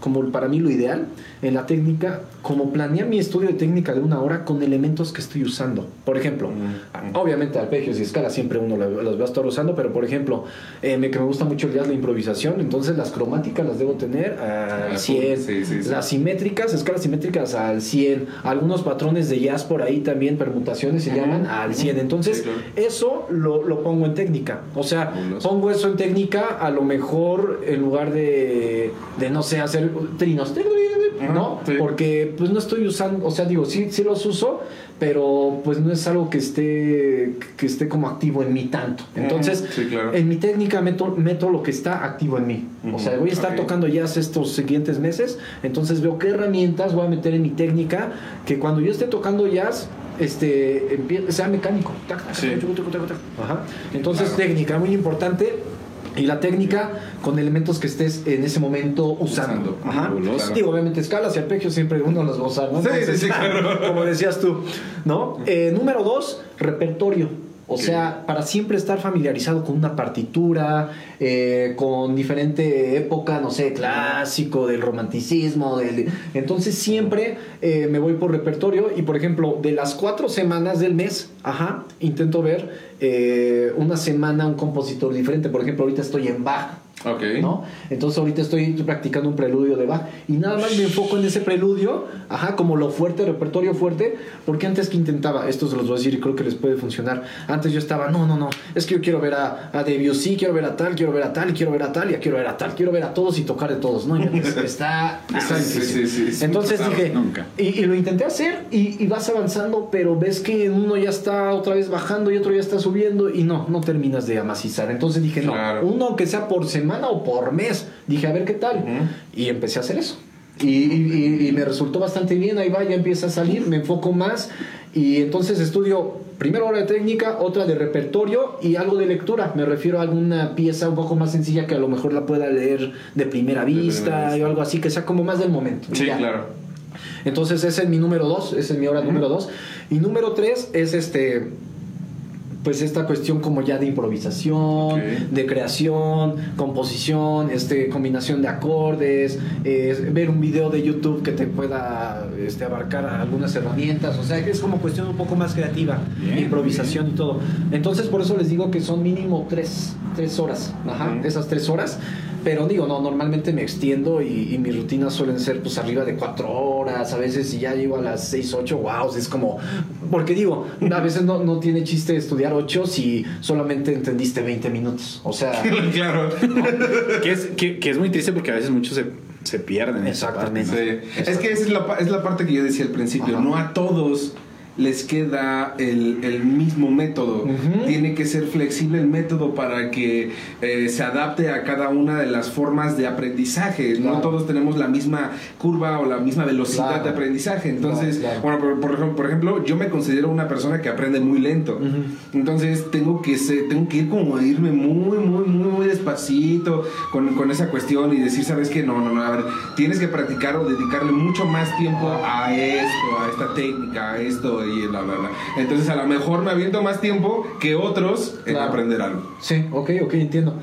como para mí lo ideal en la técnica, como planear mi estudio de técnica de una hora con elementos que estoy usando. Por ejemplo, Mm, obviamente arpegios y escalas siempre uno los va a estar usando, pero por ejemplo, eh, me, que me gusta mucho el jazz, la improvisación, entonces las cromáticas las debo tener al Ah, 100, sí, sí, sí. las simétricas, escalas simétricas al 100, algunos patrones de jazz por ahí también, permutaciones se llaman al 100. Entonces, claro. eso lo, lo pongo en técnica. O sea, pongo eso en técnica, a lo mejor en lugar de, de no sé, hacer trinos, ¿no? sí. Porque pues no estoy usando, o sea, digo, sí, sí los uso, pero pues no es algo que esté, que esté como activo en mí tanto. Entonces, Sí, claro. en mi técnica meto, meto lo que está activo en mí. O sea, voy a estar tocando jazz estos siguientes meses, entonces veo qué herramientas voy a meter en mi técnica, que cuando yo esté tocando jazz, este, sea mecánico. Ajá. Entonces, Claro. técnica, muy importante. Y la técnica con elementos que estés en ese momento usando. Ajá. Fabuloso. Digo, obviamente escalas y arpegios siempre uno los va a usar, ¿no? Sí, sí, sí, claro. Como decías tú, ¿no? Eh, número dos, repertorio. O sea, para siempre estar familiarizado con una partitura, eh, con diferente época, no sé, clásico, del romanticismo, del... Entonces siempre eh, me voy por repertorio y, por ejemplo, de las cuatro semanas del mes, ajá, intento ver eh, una semana un compositor diferente. Por ejemplo, ahorita estoy en Bach. Ok. ¿no? Entonces ahorita estoy practicando un preludio de Bach y nada más me enfoco en ese preludio, ajá, como lo fuerte, repertorio fuerte, porque antes que intentaba, esto se los voy a decir y creo que les puede funcionar, antes yo estaba, no, no, no, es que yo quiero ver a, a Debussy, quiero ver a tal, quiero ver a tal, quiero ver a tal, ya quiero ver a tal, quiero ver a todos y tocar de todos, ¿no? Y [laughs] está, está Sí, difícil. sí, sí, sí. Entonces dije, nunca. y, y lo intenté hacer y, y vas avanzando, pero ves que uno ya está otra vez bajando y otro ya está subiendo y no, no terminas de amacizar. Entonces dije, no, Claro. uno aunque sea por semana o por mes, dije, a ver qué tal. Y empecé a hacer eso. Y, y- y- y me resultó bastante bien, ahí va, ya empieza a salir, me enfoco más y entonces estudio primero hora de técnica, otra de repertorio y algo de lectura. Me refiero a alguna pieza un poco más sencilla que a lo mejor la pueda leer de primera vista, o algo así que sea como más del momento. Sí, Ya. claro. Entonces ese es mi número dos, esa es mi hora número dos. Y número tres es este, pues esta cuestión como ya de improvisación, de creación, composición, este, combinación de acordes, eh, ver un video de YouTube que te pueda este, abarcar algunas herramientas, o sea es como cuestión un poco más creativa, Bien, improvisación y todo. Entonces por eso les digo que son mínimo tres, tres horas, ajá, esas tres horas. Pero digo, no, normalmente me extiendo y, y mis rutinas suelen ser pues arriba de cuatro horas, a veces si ya llego a las seis, ocho, wow, es como, porque digo, a [laughs] veces no, no tiene chiste estudiar ocho si solamente entendiste 20 minutos, o sea, [laughs] claro. Que es, que, que es muy triste porque a veces muchos se, se pierden. en esa parte, Exactamente. Es que esa es la, pa- es la parte que yo decía al principio. Ajá. No a todos les queda el, el mismo método. Tiene que ser flexible el método para que eh, se adapte a cada una de las formas de aprendizaje. Claro. No todos tenemos la misma curva o la misma velocidad Claro. de aprendizaje. Entonces, Claro, bueno, por, por ejemplo- por ejemplo, yo me considero una persona que aprende muy lento. Entonces tengo que ser- tengo que ir como a irme muy, muy, muy, muy despacito con, con esa cuestión y decir, ¿sabes qué? No, no, no, a ver, tienes que practicar o dedicarle mucho más tiempo a esto, a esta técnica, a esto y. Entonces a lo mejor me aviento más tiempo que otros en Claro. aprender algo. Sí, ok, ok, entiendo.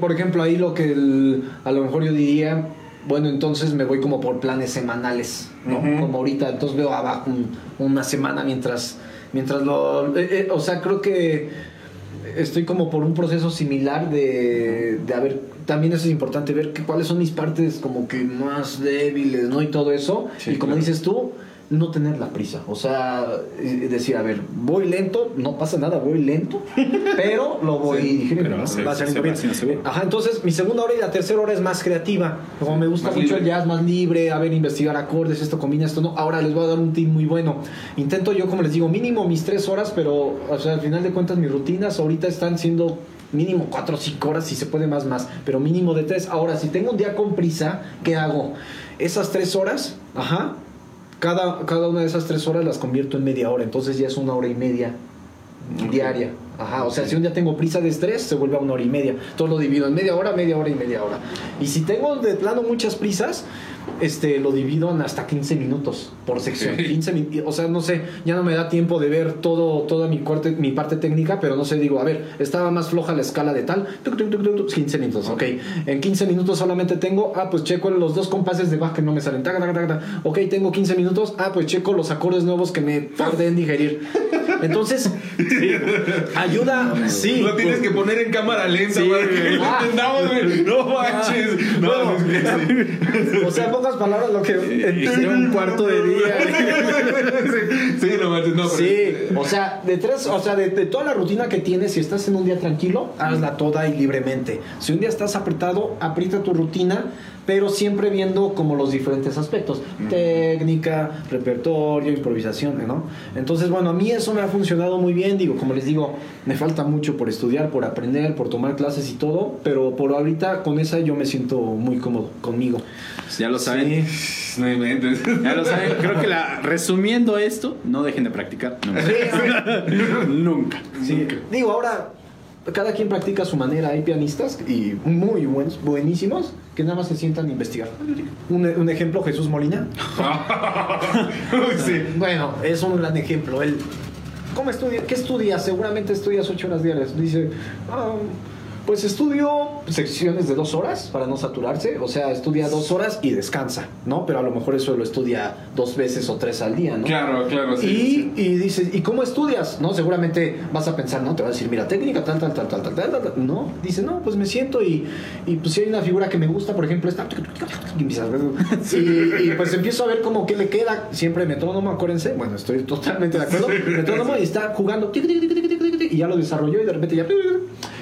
Por ejemplo, ahí lo que el- a lo mejor yo diría, bueno, entonces me voy como por planes semanales, ¿no? Como ahorita, entonces veo abajo un- una semana mientras, mientras lo... eh, eh, o sea, creo que estoy como por un proceso similar de, de a ver, también eso es importante, ver que, cuáles son mis partes como que más débiles, ¿no? Y todo eso. Sí, y como claro. dices tú, no tener la prisa. O sea, decir, a ver, voy lento, no pasa nada, voy lento, pero lo voy Sí, pero Va se saliendo va bien. haciendo seguro. Ajá, entonces mi segunda hora y la tercera hora es más creativa. Como me gusta mucho el libre. jazz, más libre, a ver, investigar acordes, esto combina, esto no. Ahora les voy a dar un tip muy bueno. Intento yo, como les digo, mínimo mis tres horas, pero o sea, al final de cuentas mis rutinas ahorita están siendo mínimo cuatro o cinco horas, si se puede más, más, pero mínimo de tres. Ahora, si tengo un día con prisa, ¿qué hago? Esas tres horas, ajá, cada, cada una de esas tres horas las convierto en media hora, entonces ya es una hora y media diaria. Ajá, o sea, si un día tengo prisa de estrés, se vuelve a una hora y media. Todo lo divido en media hora, media hora y media hora. Y si tengo de plano muchas prisas, este, lo divido en hasta 15 minutos por sección. [laughs] 15 min- o sea, no sé, ya no me da tiempo de ver todo, toda mi, corte, mi parte técnica, pero no sé, digo, a ver, estaba más floja la escala de tal, tuc, tuc, tuc, tuc, tuc, 15 minutos, ok. En 15 minutos solamente tengo, ah, pues checo los dos compases de baja que no me salen, ok, tengo 15 minutos, ah, pues checo los acordes nuevos que me tardé en digerir. [laughs] Entonces, ayuda, sí. Lo tienes pues, que poner en cámara lenta, Sí. güey. que lo Ah. entendamos, güey. No manches. No, No. O sea, en pocas palabras, lo que Hicieron un cuarto de día. Sí, no manches, no, pero. Sí, o sea, de tres, o sea, de, de toda la rutina que tienes, si estás en un día tranquilo, hazla toda y libremente. Si un día estás apretado, aprieta tu rutina, pero siempre viendo como los diferentes aspectos, técnica, repertorio, improvisación, ¿no? Entonces, bueno, a mí eso me ha funcionado muy bien, digo, como les digo, me falta mucho por estudiar, por aprender, por tomar clases y todo, pero por ahorita con esa yo me siento muy cómodo conmigo. Pues ya lo saben. Sí. [laughs] No inventes. Ya lo saben. Creo que la, resumiendo esto, no dejen de practicar. Nunca. [laughs] Nunca. Sí, digo, ahora cada quien practica a su manera. Hay pianistas y muy buenos, buenísimos que nada más se sientan a investigar. Un, un ejemplo, Jesús Molina. [laughs] sí. Bueno, es un gran ejemplo. Él, ¿cómo estudia? ¿Qué estudias? Seguramente estudias ocho horas diarias. Dice, "Ah, pues estudio secciones de dos horas para no saturarse, o sea, estudia dos horas y descansa, ¿no? Pero a lo mejor eso lo estudia dos veces o tres al día, ¿no? Claro, claro, sí. Y, sí. y dices, ¿y cómo estudias? ¿No? Seguramente vas a pensar, ¿no? Te va a decir, mira, técnica, tal, tal, tal, tal, tal, tal, tal. No, dice, no, pues me siento y, y pues si hay una figura que me gusta, por ejemplo, esta. Y, y pues empiezo a ver cómo qué le queda. Siempre metrónomo, acuérdense. Bueno, estoy totalmente de acuerdo. Metrónomo y está jugando. Y ya lo desarrolló y de repente ya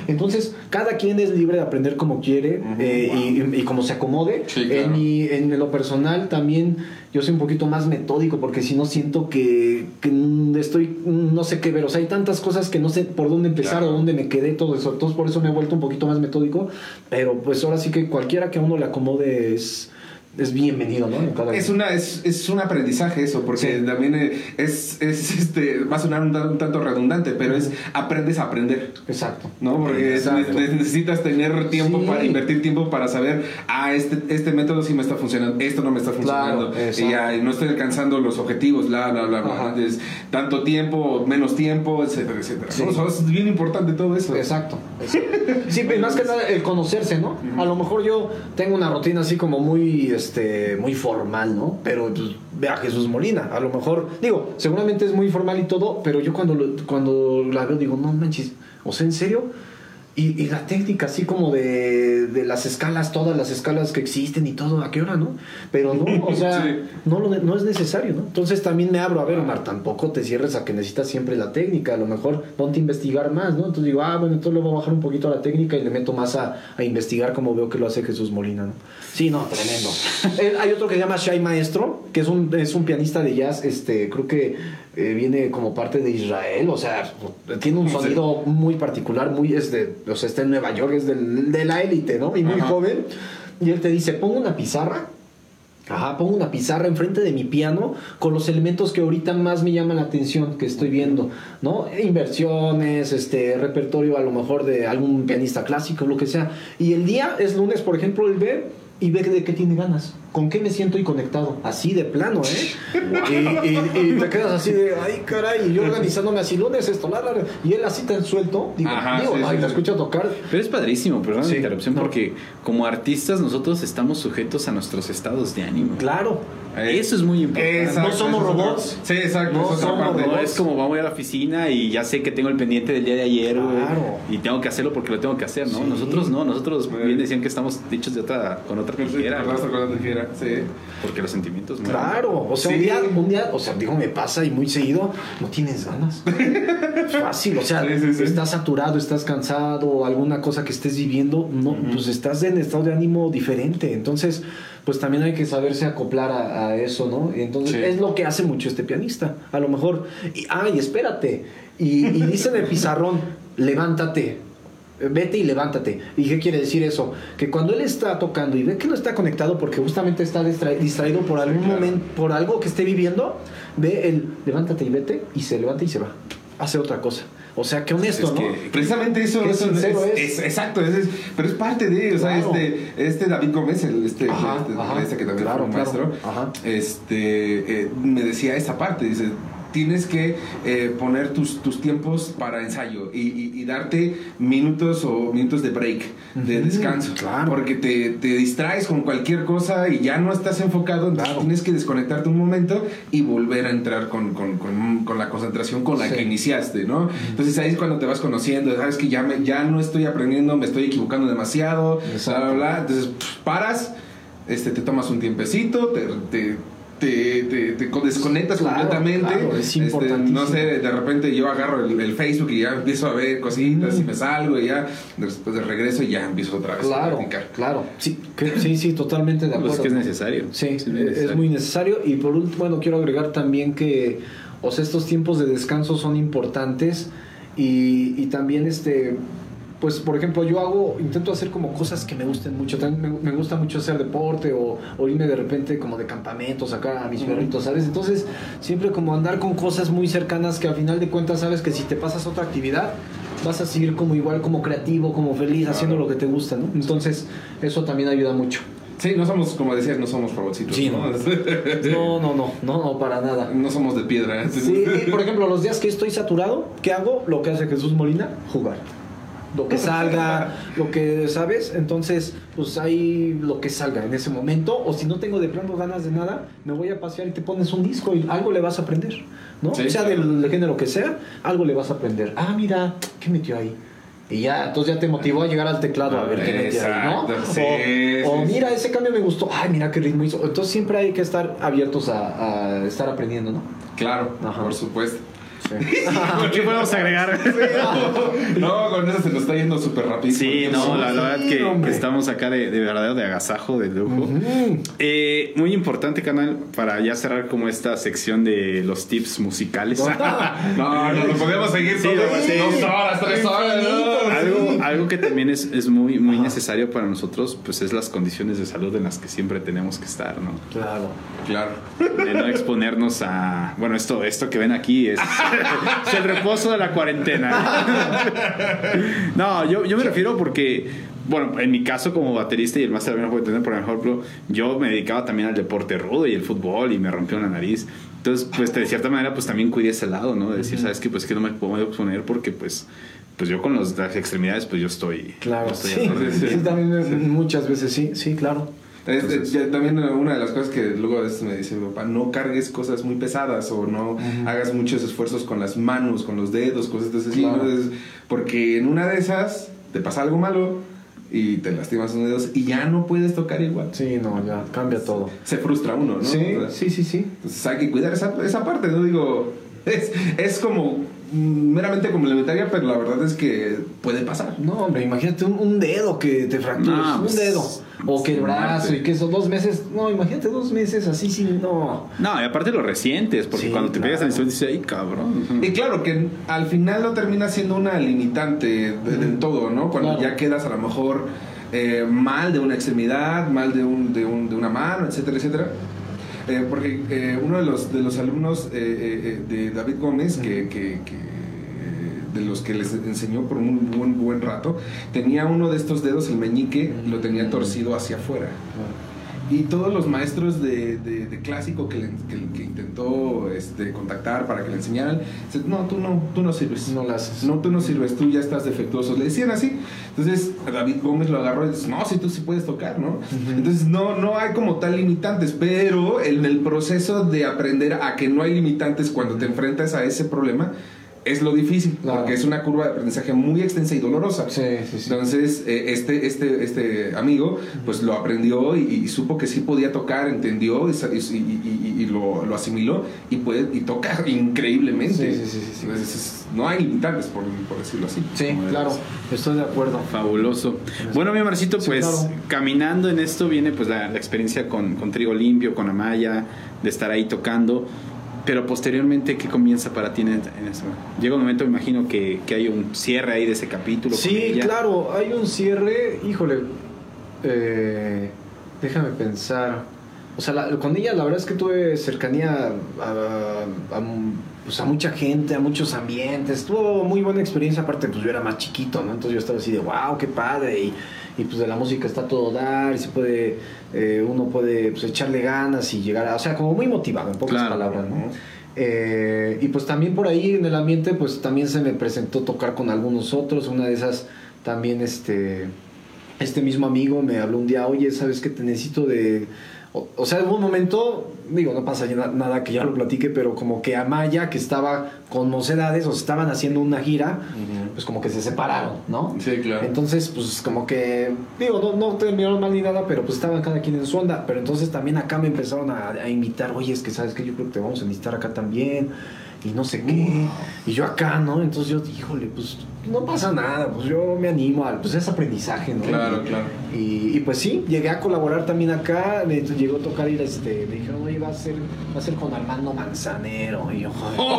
entonces, cada quien es libre de aprender como quiere eh, y, y como se acomode. Sí, claro. En mi- en lo personal también yo soy un poquito más metódico porque si no siento que, que estoy, no sé qué ver, o sea, hay tantas cosas que no sé por dónde empezar Claro. o dónde me quedé, todo eso. Entonces por eso me he vuelto un poquito más metódico, pero pues ahora sí que cualquiera que a uno le acomode es, es bienvenido, ¿no? Cada- Es, una, es, es un aprendizaje eso, porque Sí. también eh, es, es [laughs] este, va a sonar un, tan- un tanto redundante, pero es aprendes a aprender. Exacto. ¿no? Porque Exacto. necesitas tener tiempo Sí. para invertir tiempo para saber, ah, este, este método sí me está funcionando, esto no me está funcionando, Claro, y ya no estoy alcanzando los objetivos, bla, bla, bla, bla. Entonces, tanto tiempo, menos tiempo, etcétera, etcétera. Sí. ¿no? O sea, es bien importante todo eso. Exacto. Sí, pero más que [laughs] nada el conocerse, ¿no? A lo mejor yo tengo una rutina así como muy, este, muy formal, ¿no? Pero pues, ve a Jesús Molina. A lo mejor, digo, seguramente es muy formal y todo, pero yo cuando, lo- cuando la veo digo, no manches, o sea, ¿en serio? Y, y la técnica así como de, de las escalas, todas las escalas que existen y todo, ¿a qué hora, no? Pero no, o sea, [laughs] Sí. no, lo, no es necesario, ¿no? Entonces también me abro, a ver, Omar, tampoco te cierres a que necesitas siempre la técnica, a lo mejor ponte a investigar más, ¿no? Entonces digo, ah, bueno, entonces le voy a bajar un poquito a la técnica y le meto más a, a investigar como veo que lo hace Jesús Molina, ¿no? Sí, no, tremendo. Él- [laughs] hay otro que se llama Shai Maestro, que es un, es un pianista de jazz, este, creo que eh, viene como parte de Israel, o sea, tiene un Sí. sonido muy particular, muy, es de, o sea, está en Nueva York, es del- de la élite, ¿no? Y muy Ajá. joven. Y él te dice, pongo una pizarra Ajá, pongo una pizarra enfrente de mi piano con los elementos que ahorita más me llaman la atención que estoy viendo, ¿no? Inversiones, este repertorio a lo mejor de algún pianista clásico, lo que sea. Y el día es lunes, por ejemplo, él ve y ve de qué tiene ganas, con qué me siento y conectado, así de plano, ¿eh? [laughs] Y, y- y te quedas así de, ay, caray, y yo organizándome así lunes, esto, la, la, la", y él así tan suelto, digo, Ajá, digo, sí, ay, sí, la sí. escucho tocar, Pero es padrísimo, perdón Sí, la interrupción, no. porque como artistas nosotros estamos sujetos a nuestros estados de ánimo. claro, Eh, Eso es muy importante. Exacto, No somos robots. Sí, exacto. No somos parte. No robots. es como vamos a ir a la oficina y ya sé que tengo el pendiente del día de ayer, Claro. y tengo que hacerlo porque lo tengo que hacer, ¿no? Sí. Nosotros no, nosotros bien decían que estamos dichos de otra, con otra Sí, tijera, con otra güey, sí. porque los sentimientos. Claro, o sea, Sí. un, día, un día, o sea, digo, me pasa y muy seguido, no tienes ganas. [laughs] Fácil, o sea, Sí, estás saturado, estás cansado, alguna cosa que estés viviendo, no, pues estás en estado de ánimo diferente. Entonces, pues también hay que saberse acoplar a, a eso, ¿no? Entonces, es lo que hace mucho este pianista. A lo mejor, y, ay, espérate. Y, y dice en el pizarrón, levántate. Vete y levántate. ¿Y qué quiere decir eso? Que cuando él está tocando y ve que no está conectado porque justamente está distra- distraído por algún claro. momento, por algo que esté viviendo, ve el levántate y vete y se levanta y se va. Hace otra cosa. O sea, qué honesto, Es ¿no? que precisamente eso, es, es. exacto, es- pero es parte de, o sea, este, este David Gómez, el, este, Ajá, este, ajá. este que también Claro, fue un maestro, Ajá. este, eh, me decía esa parte, dice, tienes que eh, poner tus, tus tiempos para ensayo y, y- y darte minutos o minutos de break, de Ujú, descanso, claro. porque te, te distraes con cualquier cosa y ya no estás enfocado, entonces Claro. tienes que desconectarte un momento y volver a entrar con, con- con- con la concentración con la Sí. que iniciaste, ¿no? Entonces ahí es cuando te vas conociendo, sabes que ya, me, ya no estoy aprendiendo, me estoy equivocando demasiado, bla, bla, bla. Entonces pff, paras, este, te tomas un tiempecito, te, te, te, te- te con- desconectas Claro, completamente. claro, es Este, no sé, de repente yo agarro el, el Facebook y ya empiezo a ver cositas y me salgo y ya después de regreso y ya empiezo otra vez a Claro, practicar. claro. Sí, que- sí, sí, totalmente de acuerdo. Pues es que es necesario. Sí, es muy es necesario. muy necesario. Y por último, bueno, quiero agregar también que, o sea, estos tiempos de descanso son importantes y, y también este... Pues, por ejemplo, yo hago, intento hacer como cosas que me gusten mucho. También me, me gusta mucho hacer deporte o, o irme de repente como de campamento, sacar a mis perritos, ¿sabes? Entonces, siempre como andar con cosas muy cercanas que al final de cuentas sabes que si te pasas otra actividad, vas a seguir como igual, como creativo, como feliz, haciendo lo que te gusta, ¿no? Entonces, eso también ayuda mucho. Sí, no somos, como decías, no somos robotcitos. Sí, ¿no? [laughs] No, no, no, no, no, para nada. No somos de piedra. ¿eh? Sí, por ejemplo, los días que estoy saturado, ¿qué hago? Lo que hace Jesús Molina, jugar. Lo que salga, [laughs] lo que, ¿sabes? Entonces, pues ahí lo que salga en ese momento. O si no tengo de plano ganas de nada, me voy a pasear y te pones un disco y algo le vas a aprender, ¿no? Sí, sea claro. del, del género que sea, algo le vas a aprender. Ah, mira, ¿qué metió ahí? Y ya, entonces ya te motivó a llegar al teclado a ver qué metió ahí, ¿no? Sí, o sí, mira, sí. ese cambio me gustó. Ay, mira qué ritmo hizo. Entonces siempre hay que estar abiertos a, a estar aprendiendo, ¿no? Claro, Ajá. por supuesto. [laughs] ¿Qué podemos agregar? No, con eso se nos está yendo súper rápido. Sí, no, la, la verdad Sí, que, estamos acá de, de verdadero de agasajo, de lujo. Eh, muy importante, canal, para ya cerrar como esta sección de los tips musicales. No, no, [laughs] lo podemos seguir Sí, todo, sí. dos horas, tres horas. ¿no? algo, algo que también es, es muy, muy necesario para nosotros, pues es las condiciones de salud en las que siempre tenemos que estar, ¿no? Claro. Claro. De no exponernos a. Bueno, esto, esto que ven aquí es, [laughs] [laughs] es el reposo de la cuarentena. No, yo, yo me refiero porque, bueno, en mi caso como baterista y el máster también lo puede tener, por ejemplo, yo me dedicaba también al deporte rudo y el fútbol y me rompió la nariz. Entonces, pues de cierta manera, pues también cuidé ese lado, ¿no? De decir, ¿sabes qué? Pues que no me puedo exponer porque, pues, pues yo con los- las extremidades, pues yo estoy. Claro, yo estoy sí, sí, también muchas veces sí, sí, claro. Ya también una de las cosas que luego a veces me dice mi papá, no cargues cosas muy pesadas o no hagas muchos esfuerzos con las manos, con los dedos, cosas así, Claro. ¿no? Es- porque en una de esas te pasa algo malo y te lastimas los dedos y ya no puedes tocar igual. Sí, no, ya cambia todo. Se frustra uno, ¿no? Sí, O sea, sí, sí, sí. Entonces hay que cuidar esa, esa parte, ¿no? Digo, es, es como meramente complementaria, pero la verdad es que puede pasar. No, hombre, imagínate un, un dedo que te fractures, No, un pues, dedo. O que el brazo y que esos dos meses. No, imagínate dos meses así sin. No. No, y aparte lo resientes, porque Sí, cuando te pegas al claro. instrumento dices, ay, cabrón. Y claro que al final no termina siendo una limitante de- del todo, ¿no? Cuando Claro. ya quedas a lo mejor eh, mal de una extremidad, mal de, un, de, un- de una mano, etcétera, etcétera. Eh, porque eh, uno de los, de los alumnos eh, eh, eh, de David Gómez, que, que- que, de los que les enseñó por un buen, buen rato, tenía uno de estos dedos, el meñique, lo tenía torcido hacia afuera. Y todos los maestros de, de- de clásico que, le- que- que intentó este, contactar para que le enseñaran, dicen, no, tú no, tú no sirves. No haces. No, tú no sirves, tú ya estás defectuoso. Le decían así. Entonces David Gómez lo agarró y dice, no, sí, tú sí puedes tocar, ¿no? Entonces no, no hay como tal limitantes, pero en el proceso de aprender a que no hay limitantes cuando te enfrentas a ese problema, es lo difícil, Claro. porque es una curva de aprendizaje muy extensa y dolorosa. Sí, sí, sí. Entonces, eh, este, este, este amigo, pues lo aprendió y, y supo que sí podía tocar, entendió y, sa- y- y- y- y lo, lo asimiló y, puede, y toca increíblemente. Sí, sí, sí, sí, sí. Entonces, es- no hay limitantes, por, por decirlo así. Sí, claro. Estoy de acuerdo. Fabuloso. Bueno, mi Marcito, Sí, pues claro. caminando en esto viene pues la, la experiencia con, con Trigo Limpio, con Amaya, de estar ahí tocando. Pero posteriormente, ¿qué comienza para ti en, en eso? Llega un momento, me imagino, que, que hay un cierre ahí de ese capítulo. Sí, claro, hay un cierre, híjole, eh, déjame pensar. O sea, la- con ella la verdad es que tuve cercanía a, a- pues a mucha gente, a muchos ambientes. Estuvo muy buena experiencia, aparte pues yo era más chiquito, ¿no? Entonces yo estaba así de, wow, qué padre. Y, y pues de la música está todo dar y se puede, eh, uno puede pues, echarle ganas y llegar a, o sea, como muy motivado, en pocas palabras, ¿no? Eh, y pues también por ahí en el ambiente, pues también se me presentó tocar con algunos otros. Una de esas también, este, este mismo amigo me habló un día, oye, ¿sabes qué? Te necesito de o, sea, en un momento, digo, no pasa nada que ya lo platique, pero como que Amaya, que estaba con Mocedades, o estaban haciendo una gira, pues como que se separaron, ¿no? Sí, claro. Entonces, pues como que, digo, no, no terminaron mal ni nada, pero pues estaban cada quien en su onda. Pero entonces también acá me empezaron a, a invitar, oye, es que sabes que yo creo que te vamos a necesitar acá también y no sé qué. Y yo acá, ¿no? Entonces yo, híjole, pues no pasa nada, pues yo me animo al, pues es aprendizaje, ¿no? Claro, claro. Y, pues sí, llegué a colaborar también acá, me llegó a tocar y este, me dijeron, oye, va a ser, va a ser con Armando Manzanero. Y yo, joder,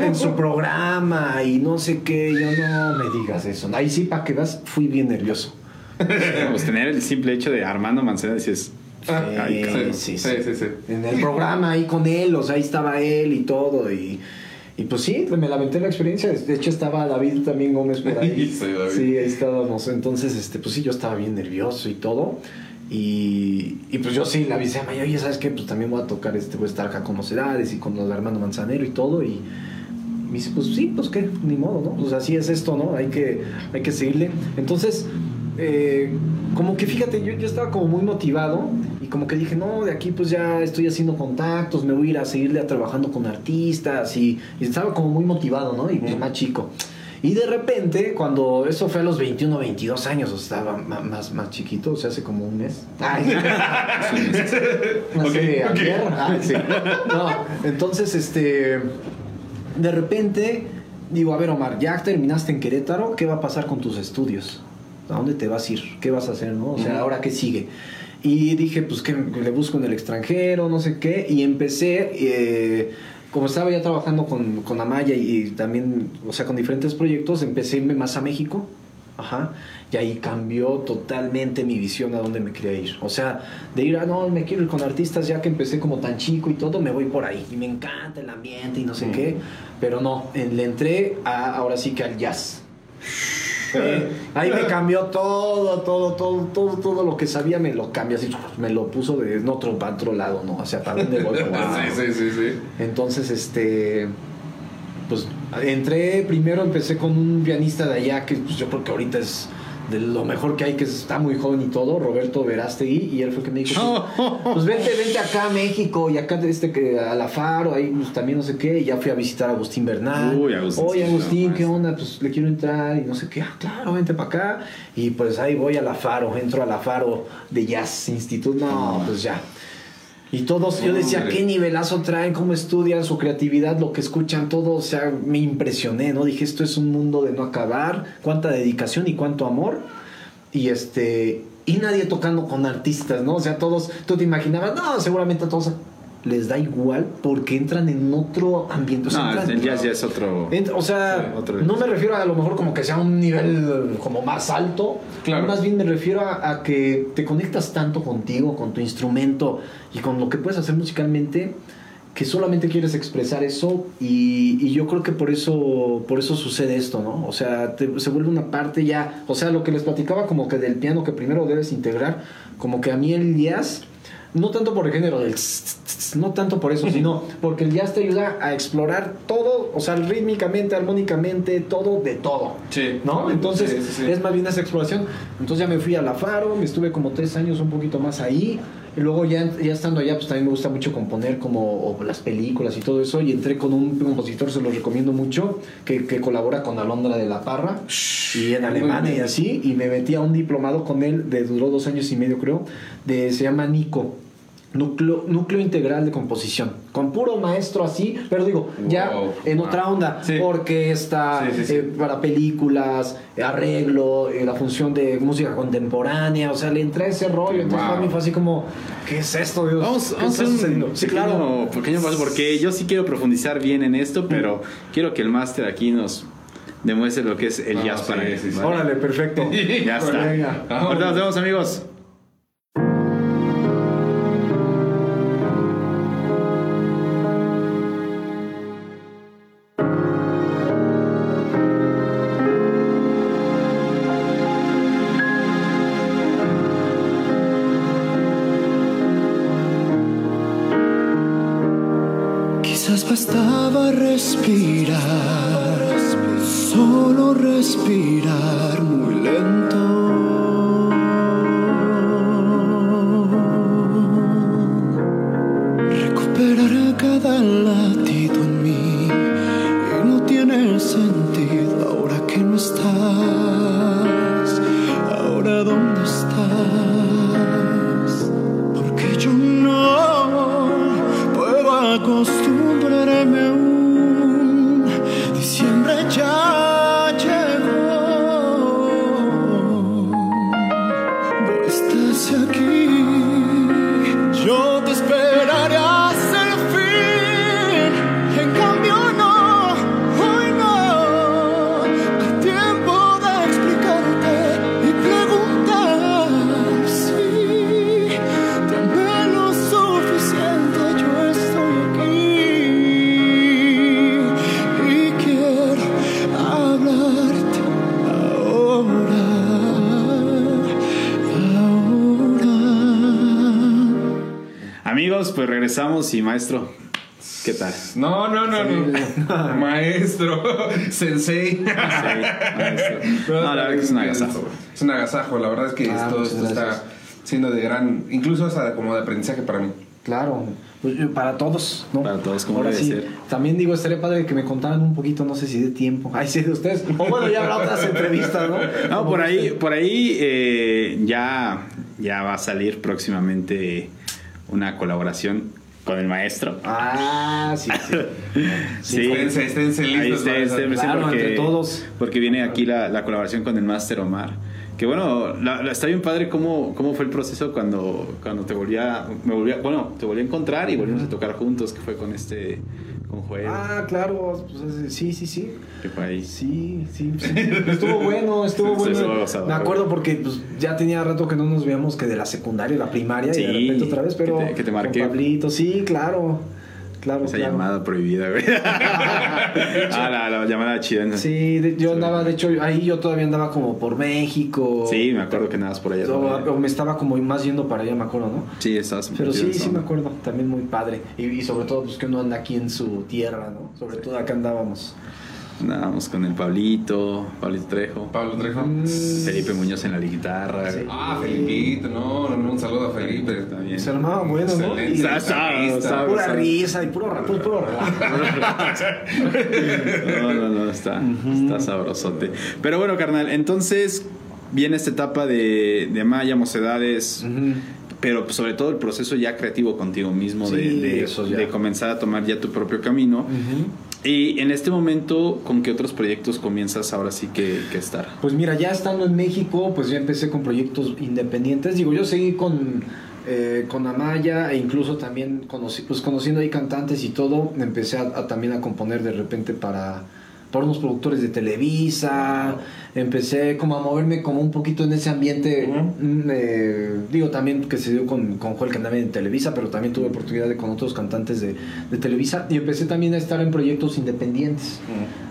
en, su programa y no sé qué, yo no me digas eso. Ahí sí, para que vas, fui bien nervioso. [laughs] pues tener el simple hecho de Armando Manzanero, dices, sí, sí, sí, sí, En el programa ahí con él, o sea, ahí estaba él y todo. Y, y pues sí, me lamenté la experiencia. De hecho, estaba David también Gómez por ahí. [laughs] sí, ahí estábamos. Entonces, este, pues sí, yo estaba bien nervioso y todo. Y, y pues yo sí le avisé a Maya, oye, ¿sabes qué? Pues también voy a tocar, este, voy a estar acá con Mocedades y con los Armando Manzanero y todo. Y me dice, pues sí, pues qué, ni modo, ¿no? Pues así es esto, ¿no? Hay que, hay que seguirle. Entonces, eh, como que fíjate, yo, yo estaba como muy motivado y como que dije, no, de aquí pues ya estoy haciendo contactos, me voy a ir a seguirle trabajando con artistas y, estaba como muy motivado, ¿no? Y más chico. Y de repente, cuando eso fue a los 21, 22 años, o estaba más, más chiquito, o sea, hace como un mes. Ay, [laughs] okay, ayer. sí. No, entonces, este, de repente, digo, a ver, Omar, ya terminaste en Querétaro, ¿qué va a pasar con tus estudios? ¿A dónde te vas a ir? ¿Qué vas a hacer? ¿no? O sea, ¿ahora qué sigue? Y dije, pues que le busco en el extranjero, no sé qué. Y empecé, eh, como estaba ya trabajando con, con Amaya y, también, o sea, con diferentes proyectos, empecé a irme más a México. Ajá. Y ahí cambió totalmente mi visión a dónde me quería ir. O sea, de ir a, no, me quiero ir con artistas ya que empecé como tan chico y todo, me voy por ahí. Y me encanta el ambiente y no sé qué. Pero no, le entré a, ahora sí que al jazz ahí me cambió todo, todo, todo, todo, todo lo que sabía me lo cambió así, me lo puso de otro, para otro lado, ¿no? O sea, ¿para dónde voy? [laughs] sí, sí, sí, sí. Entonces, este, pues entré, primero empecé con un pianista de allá que pues, yo creo que ahorita es de lo mejor que hay, que está muy joven y todo, Roberto Verástegui, y él fue que me dijo, pues, [laughs] pues vente, vente acá a México, y acá este que a la Faro, ahí pues, también no sé qué, y ya fui a visitar a Agustín Bernal. Uy, Agustín. Oye, Agustín, ¿qué onda? Pues le quiero entrar, y no sé qué, ah, claro, vente para acá, y pues ahí voy a la Faro, entro a la Faro de Jazz Institute, no, pues ya. Y todos, yo decía, qué nivelazo traen, cómo estudian su creatividad, lo que escuchan, todo, o sea, me impresioné, ¿no? Dije, esto es un mundo de no acabar, cuánta dedicación y cuánto amor. Y este, y nadie tocando con artistas, ¿no? O sea, todos, tú te imaginabas, no, seguramente todos les da igual porque entran en otro ambiente. O sea, no, el jazz ya es otro. o sea, no me refiero a, lo mejor como que sea un nivel como más alto. Claro. Más bien me refiero a, que te conectas tanto contigo, con tu instrumento y con lo que puedes hacer musicalmente que solamente quieres expresar eso y, yo creo que por eso por eso sucede esto, ¿no? O sea, se vuelve una parte ya, o sea, lo que les platicaba como que del piano que primero debes integrar, como que a mí el jazz no tanto por el género del no tanto por eso, sino porque el jazz te ayuda a explorar todo, o sea, rítmicamente, armónicamente, todo de todo. Sí. ¿No? Entonces, es más bien esa exploración. Entonces ya me fui a la Faro, me estuve como tres años un poquito más ahí. Y luego ya, ya estando allá, pues también me gusta mucho componer como las películas y todo eso. Y entré con un compositor, se lo recomiendo mucho, que, que colabora con Alondra de la Parra y en Alemania y así. Y me metí a un diplomado con él, de duró dos años y medio creo, de, se llama Nico Núcleo, núcleo integral de composición. Con puro maestro así, pero digo, ya en otra onda. Porque está eh, para películas, arreglo, eh, la función de música contemporánea. O sea, le entré ese rollo. Entonces para mí fue así como, ¿qué es esto, Dios? Vamos, a hacer un sí, claro. pequeño paso, porque yo sí quiero profundizar bien en esto, pero quiero que el máster aquí nos demuestre lo que es el jazz para él. Órale, perfecto. [laughs] ya está. Ahorita nos vemos, amigos. Regresamos y maestro, ¿qué tal? No, no, no, no. [laughs] Maestro, sensei. maestro. [laughs] No, la verdad que es un agasajo. Es un agasajo, la verdad es que Ah, esto, muchas esto está siendo de gran, incluso hasta como de aprendizaje para mí. Claro, pues, para todos, ¿no? Para todos, como Ahora debe sí, ser. También digo, estaría padre que me contaran un poquito, no sé si de tiempo. [laughs] Ay, sí, de ustedes. O bueno, ya habrá otras entrevistas, ¿no? No, por ahí, por ahí eh, ya, ya va a salir próximamente una colaboración con el maestro. Ah, sí, sí. [laughs] Sí. Esténse, esténse listos Ahí esté, para esté, esa- esté, Claro, porque, entre todos. porque viene aquí la, la colaboración con el Master Omar. Que bueno, la- la- está bien padre cómo, cómo fue el proceso cuando, cuando te volvía, me volvía, bueno, te volví a encontrar y volvimos a tocar juntos, que fue con este, con Joel, Ah, claro, pues, sí, sí, sí. que fue ahí. Sí, sí, sí. Estuvo bueno, estuvo [laughs] bueno. Me acuerdo porque pues, ya tenía rato que no nos veíamos que de la secundaria, la primaria, y de repente otra vez, pero que te- que te con. Pablito, sí, claro. Claro, Esa claro. llamada prohibida, güey. [laughs] ah, la, la llamada chilena. Sí, de- yo Sí. andaba, de hecho, ahí yo todavía andaba como por México. Sí, me acuerdo que andabas por allá. O, me estaba como más yendo para allá, me acuerdo, ¿no? Sí, estabas Pero sí, sí me acuerdo, también muy padre. Y, y sobre todo, pues que uno anda aquí en su tierra, ¿no? Sobre todo acá andábamos. Andábamos con el Pablito, Pablito Trejo, Pablo Trejo. Mm, Felipe Muñoz en la guitarra. Sí. Ah, Felipito, no, no, un saludo a Felipe. También. Se armaba bueno, ¿no? Pura sa- risa y puro, ra- puro. [laughs] No, no, no, está, está sabrosote. Pero bueno, carnal, entonces viene esta etapa de, de Maya, Mocedades, pero sobre todo el proceso ya creativo contigo mismo de, Sí, de- eso ya. de comenzar a tomar ya tu propio camino. Ujú. Y en este momento, ¿con qué otros proyectos comienzas ahora sí que, que estar? Pues mira, ya estando en México, pues ya empecé con proyectos independientes. Digo, yo seguí con, eh, con Amaya e incluso también conocí, pues conociendo ahí cantantes y todo, empecé a, a también a componer de repente para, para unos productores de Televisa. Empecé como a moverme como un poquito en ese ambiente. eh, digo, también que se dio con, con Joel andaba en Televisa, pero también tuve oportunidad de con otros cantantes de, de Televisa. Y empecé también a estar en proyectos independientes.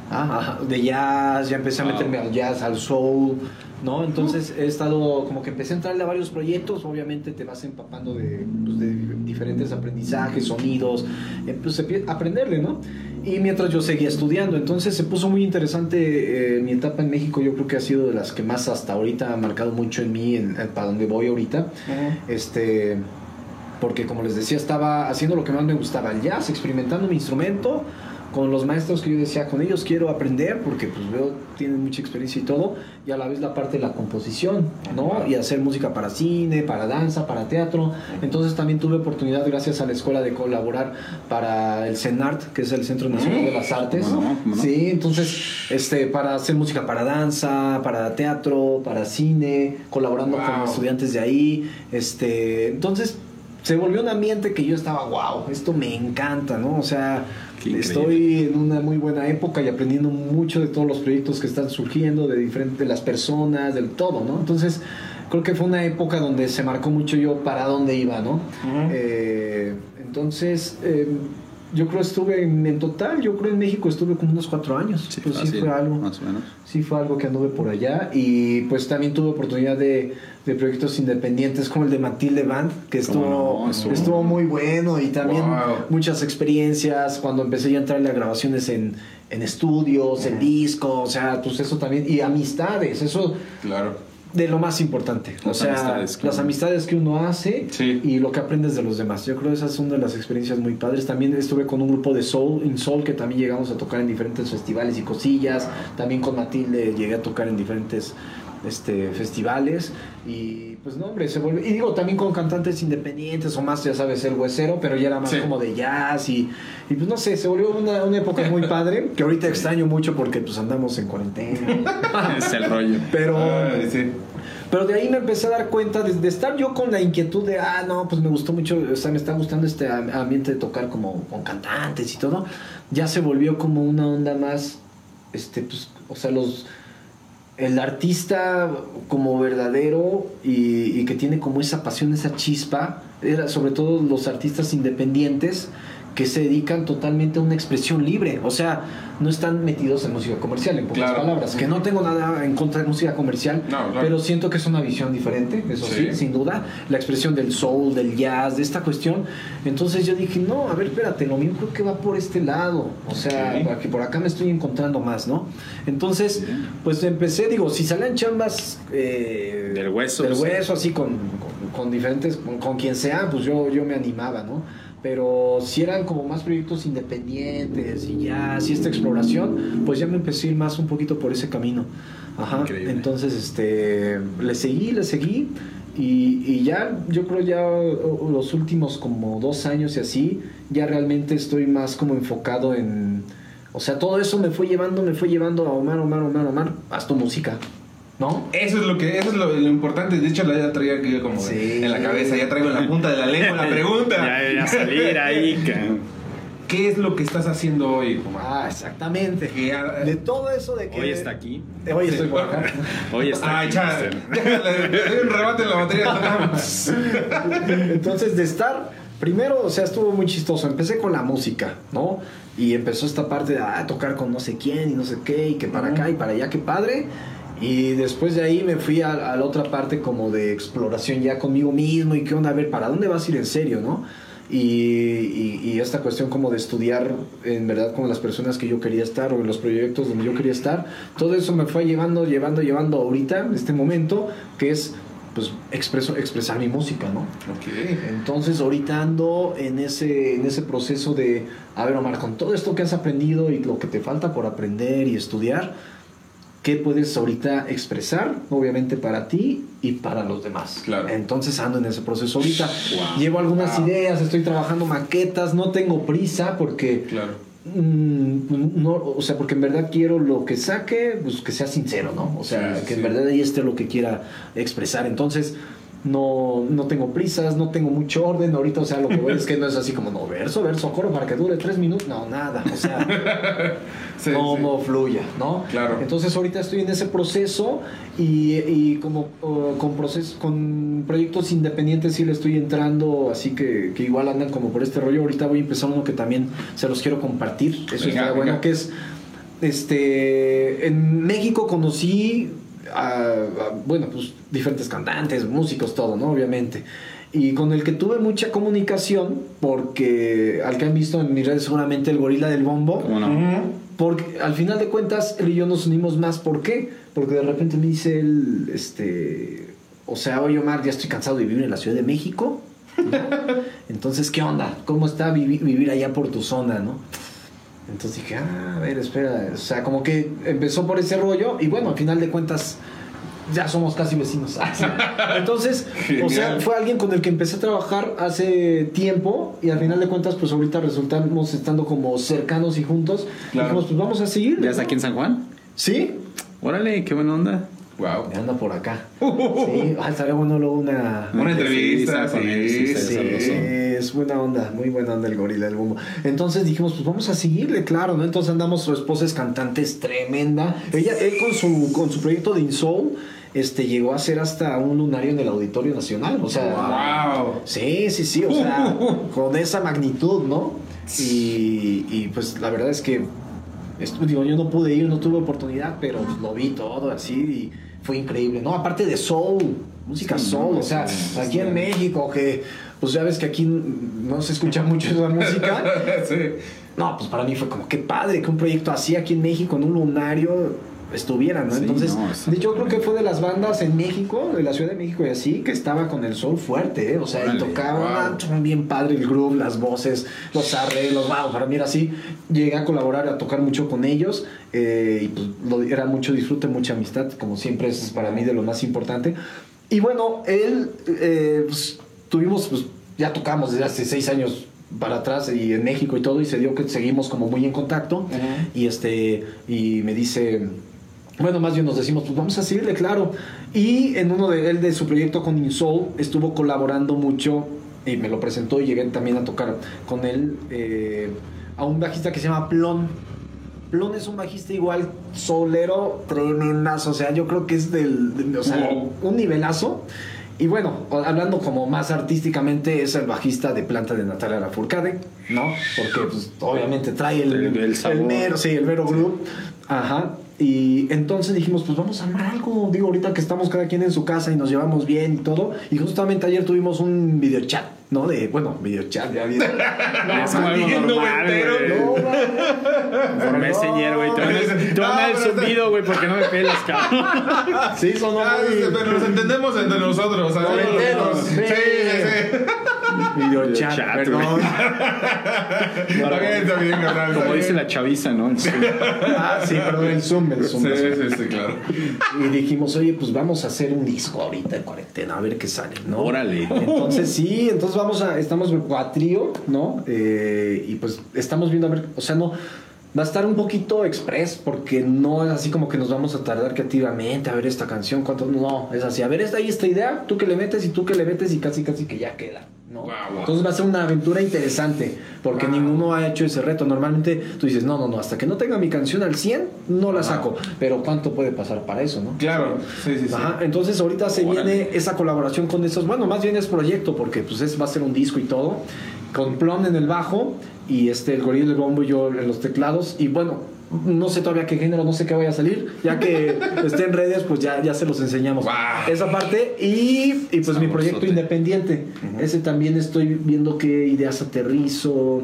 Ah, de jazz, ya empecé a meterme al jazz, al soul, ¿no? Entonces he estado, como que empecé a entrarle a varios proyectos, obviamente te vas empapando de, pues, de diferentes aprendizajes, sonidos, eh, pues aprenderle, ¿no? Y mientras yo seguía estudiando, entonces se puso muy interesante eh, mi etapa en México, yo creo que ha sido de las que más hasta ahorita ha marcado mucho en mí, en, en- para donde voy ahorita, este porque como les decía estaba haciendo lo que más me gustaba el jazz experimentando mi instrumento con los maestros que yo decía con ellos quiero aprender porque pues veo tienen mucha experiencia y todo y a la vez la parte de la composición no y hacer música para cine para danza para teatro entonces también tuve oportunidad gracias a la escuela de colaborar para el CENART que es el Centro Nacional de las Artes. ¿Cómo no? sí entonces este para hacer música para danza para teatro para cine colaborando con estudiantes de ahí este entonces se volvió un ambiente que yo estaba, wow, esto me encanta, ¿no? O sea, Qué increíble. estoy en una muy buena época y aprendiendo mucho de todos los proyectos que están surgiendo, de diferentes, de las personas, del todo, ¿no? Entonces, creo que fue una época donde se marcó mucho yo para dónde iba, ¿no? Eh, entonces, eh, yo creo estuve en, en total, yo creo en México estuve como unos cuatro años. Sí, pues sí fue algo Más o menos. sí fue algo que anduve por allá y pues también tuve oportunidad de, de proyectos independientes como el de Matilde Band que estuvo, ¿Cómo no? Estuvo- estuvo muy bueno y también Wow. muchas experiencias cuando empecé ya a entrarle a grabaciones en, en estudios, en discos, o sea, pues eso también, y amistades, eso Claro. De lo más importante. o Las sea, amistades, claro. las amistades que uno hace Sí. y lo que aprendes de los demás. Yo creo que esas son de las experiencias muy padres. También estuve con un grupo de Soul, in Soul, que también llegamos a tocar en diferentes festivales y cosillas. También con Matilde llegué a tocar en diferentes este, festivales. Y pues no, hombre, se vuelve. Y digo, también con cantantes independientes o más, ya sabes, el huesero, pero ya era más Sí. como de jazz. Y, y pues no sé, se volvió una, una época muy [laughs] padre, que ahorita extraño mucho porque pues andamos en cuarentena. [laughs] Es el rollo. Pero. Ay, sí. Pero de ahí me empecé a dar cuenta de, de estar yo con la inquietud de, ah, no, pues me gustó mucho, o sea, me está gustando este am- ambiente de tocar como con cantantes y todo. Ya se volvió como una onda más, este, pues, o sea, los, el artista como verdadero y, que tiene como esa pasión, esa chispa, era sobre todo los artistas independientes que se dedican totalmente a una expresión libre, o sea, no están metidos en música comercial, en pocas Claro. palabras, que no tengo nada en contra de música comercial, No, claro. pero siento que es una visión diferente, eso sí. Sí. sin duda, la expresión del soul, del jazz, de esta cuestión. Entonces yo dije, no, a ver, espérate, lo mío creo que va por este lado, o sea, Ok. para que por acá me estoy encontrando más, ¿no? Entonces, pues empecé, digo, si salen chambas eh, Del hueso, del sí. hueso, así con, con, con diferentes, con, con quien sea, pues yo, yo me animaba, ¿no? Pero si eran como más proyectos independientes y ya, si esta exploración, pues ya me empecé a ir más un poquito por ese camino. Ajá. Increíble. Entonces, este, le seguí, le seguí. Y, y ya, yo creo ya los últimos como dos años y así, ya realmente estoy más como enfocado en... O sea, todo eso me fue llevando, me fue llevando a Omar, Omar, Omar, Omar, haz tu música, ¿no? Eso es lo que eso es lo, lo importante. De hecho, la ya traía aquí como Sí. en la cabeza, ya traigo en la punta de la lengua la [laughs] pregunta. Ya, ya salir ahí. [laughs] ¿Qué es lo que estás haciendo hoy, Omar? Ah, exactamente. Ah, De todo eso de que... Hoy está aquí. Eh, Hoy estoy por acá. [laughs] Hoy está Ay, aquí. le doy un rebate en la batería. Entonces, de estar, primero, o sea, estuvo muy chistoso. Empecé con la música, ¿no? Y empezó esta parte de ah, tocar con no sé quién y no sé qué, y que para acá y para allá, qué padre. Y después de ahí me fui a, a la otra parte como de exploración ya conmigo mismo y qué onda, a ver, ¿para dónde vas a ir en serio, no? Y, y- y esta cuestión como de estudiar en verdad con las personas que yo quería estar o en los proyectos donde yo quería estar, todo eso me fue llevando, llevando, llevando ahorita, este momento, que es pues expreso, expresar mi música, ¿no? ok. Entonces ahorita ando en ese, en ese proceso de, a ver Omar, con todo esto que has aprendido y lo que te falta por aprender y estudiar, ¿qué puedes ahorita expresar? Obviamente para ti y para los demás. Claro. Entonces ando en ese proceso ahorita. Wow. Llevo algunas Wow. ideas, estoy trabajando maquetas, no tengo prisa porque... Claro. Mm, no, o sea, porque en verdad quiero lo que saque, pues que sea sincero, ¿no? O sea, Sí, sí, que en verdad ahí esté lo que quiera expresar. Entonces, no, no tengo prisas, no tengo mucho orden. Ahorita, o sea, lo que voy es que no es así como, no, verso, verso, coro para que dure tres minutos. No, nada. O sea, [laughs] Sí, como fluya, ¿no? Claro. Entonces, ahorita estoy en ese proceso y, y como uh, con, procesos, con proyectos independientes sí le estoy entrando, así que, que igual andan como por este rollo. Ahorita voy a empezar uno que también se los quiero compartir. Eso Venga, está bueno, que es, este, en México conocí a, a, bueno, pues diferentes cantantes, músicos, todo, ¿no? Obviamente. Y con el que tuve mucha comunicación, porque al que han visto en mis redes seguramente el gorila del bombo, ¿Cómo no? Porque al final de cuentas, él y yo nos unimos más. ¿Por qué? Porque de repente me dice él, este, o sea, oye Omar, ya estoy cansado de vivir en la Ciudad de México. ¿no? [laughs] Entonces, ¿qué onda? ¿Cómo está vivi- vivir allá por tu zona, no? Entonces dije, ah, a ver, espera. O sea, como que empezó por ese rollo y bueno, al final de cuentas ya somos casi vecinos. [laughs] Entonces, o sea, fue alguien con el que empecé a trabajar hace tiempo y al final de cuentas, pues ahorita resultamos estando como cercanos y juntos. Claro. Dijimos, pues vamos a seguir. ¿Ya está aquí en San Juan? Sí, Órale, qué buena onda. Wow. anda por acá. [laughs] Sí, ah, bueno luego una... Una entrevista, sí, él, sí, es buena onda, muy buena onda el gorila del bombo. Entonces dijimos, pues vamos a seguirle, claro, ¿no? Entonces andamos, su esposa es cantante, es tremenda. Ella, él con su, con su proyecto de Insoul, este, llegó a hacer hasta un lunario en el Auditorio Nacional. O sea, Wow. sí, sí, sí, o sea, [laughs] con esa magnitud, ¿no? Y, y, pues la verdad es que, digo, yo no pude ir, no tuve oportunidad, pero pues, lo vi todo así y fue increíble, ¿no? Aparte de soul, música Sí, soul, no, o sea, sí, aquí en. México, que pues ya ves que aquí no se escucha [laughs] mucho esa música. [laughs] no, pues para mí fue como, qué padre que un proyecto así aquí en México, en un lunario, estuviera, ¿no? Sí, Entonces, no, está de hecho, creo que fue de las bandas en México, de la Ciudad de México y así, que estaba con el sol fuerte, ¿eh? O sea, y Órale, tocaban wow. bien padre el groove, las voces, los arreglos, wow, para mí era así. Llegué a colaborar, a tocar mucho con ellos, eh, y pues lo- era mucho disfrute, mucha amistad, como siempre es para mí de lo más importante. Y bueno, él, eh, pues, tuvimos, pues, ya tocamos desde hace seis años para atrás y en México y todo, y se dio que seguimos como muy en contacto, y este, y me dice... Bueno, más bien nos decimos, pues vamos a seguirle, claro. Y en uno de él, de su proyecto con Insoul, estuvo colaborando mucho y me lo presentó y llegué también a tocar con él eh, a un bajista que se llama Plon. Plon es un bajista igual solero, tremendazo. O sea, yo creo que es del. de- o sea, un nivelazo. Y bueno, hablando como más artísticamente, es el bajista de planta de Natalia Lafourcade, ¿no? Porque pues, obviamente trae el, El- el sabor. mero, sí, el mero groove. Ajá. Y entonces dijimos, pues vamos a armar algo. Digo, ahorita que estamos cada quien en su casa y nos llevamos bien y todo. Y justamente ayer tuvimos un videochat, ¿no? De, bueno, videochat, ya bien. [laughs] Es como algo bien normal, noventero, güey. No. Por Messenger, güey. Te van a- el No, zumbido, güey, porque no me pelas, cabrón. Sí, sonó muy... pero nos entendemos entre nosotros. Sí, sí. sí, Videochat, Videochat, perdón. [laughs] Está bien, está bien, carnal. está Como dice la chaviza, ¿no? El- Ah, sí, perdón, el Zoom, el Zoom. Sí, sí, sí, claro. Y dijimos, oye, pues vamos a hacer un disco ahorita en cuarentena, a ver qué sale, ¿no? Órale. Entonces sí, entonces vamos a, estamos a trío, ¿no? Eh, y pues estamos viendo a ver, o sea, no, va a estar un poquito express, porque no es así como que nos vamos a tardar creativamente a ver esta canción, cuánto, no, es así, a ver, esta ahí esta idea, tú que le metes y tú que le metes y casi casi que ya queda. ¿No? Entonces va a ser una aventura interesante, porque Wow. ninguno ha hecho ese reto. Normalmente tú dices, no, no, no, hasta que no tenga mi canción al 100, no la saco. Pero ¿cuánto puede pasar para eso, no? Claro, sí, sí, sí. Ajá, entonces ahorita se Órale. viene esa colaboración con esos, bueno, más bien es proyecto, porque pues es, va a ser un disco y todo, con Plon en el bajo y este, el gorila, el bombo y yo en los teclados, y bueno, no sé todavía qué género, no sé qué vaya a salir, ya que [laughs] esté en redes, pues ya, ya se los enseñamos. Esa parte, y, y pues mi proyecto independiente, ese también estoy viendo qué ideas aterrizo,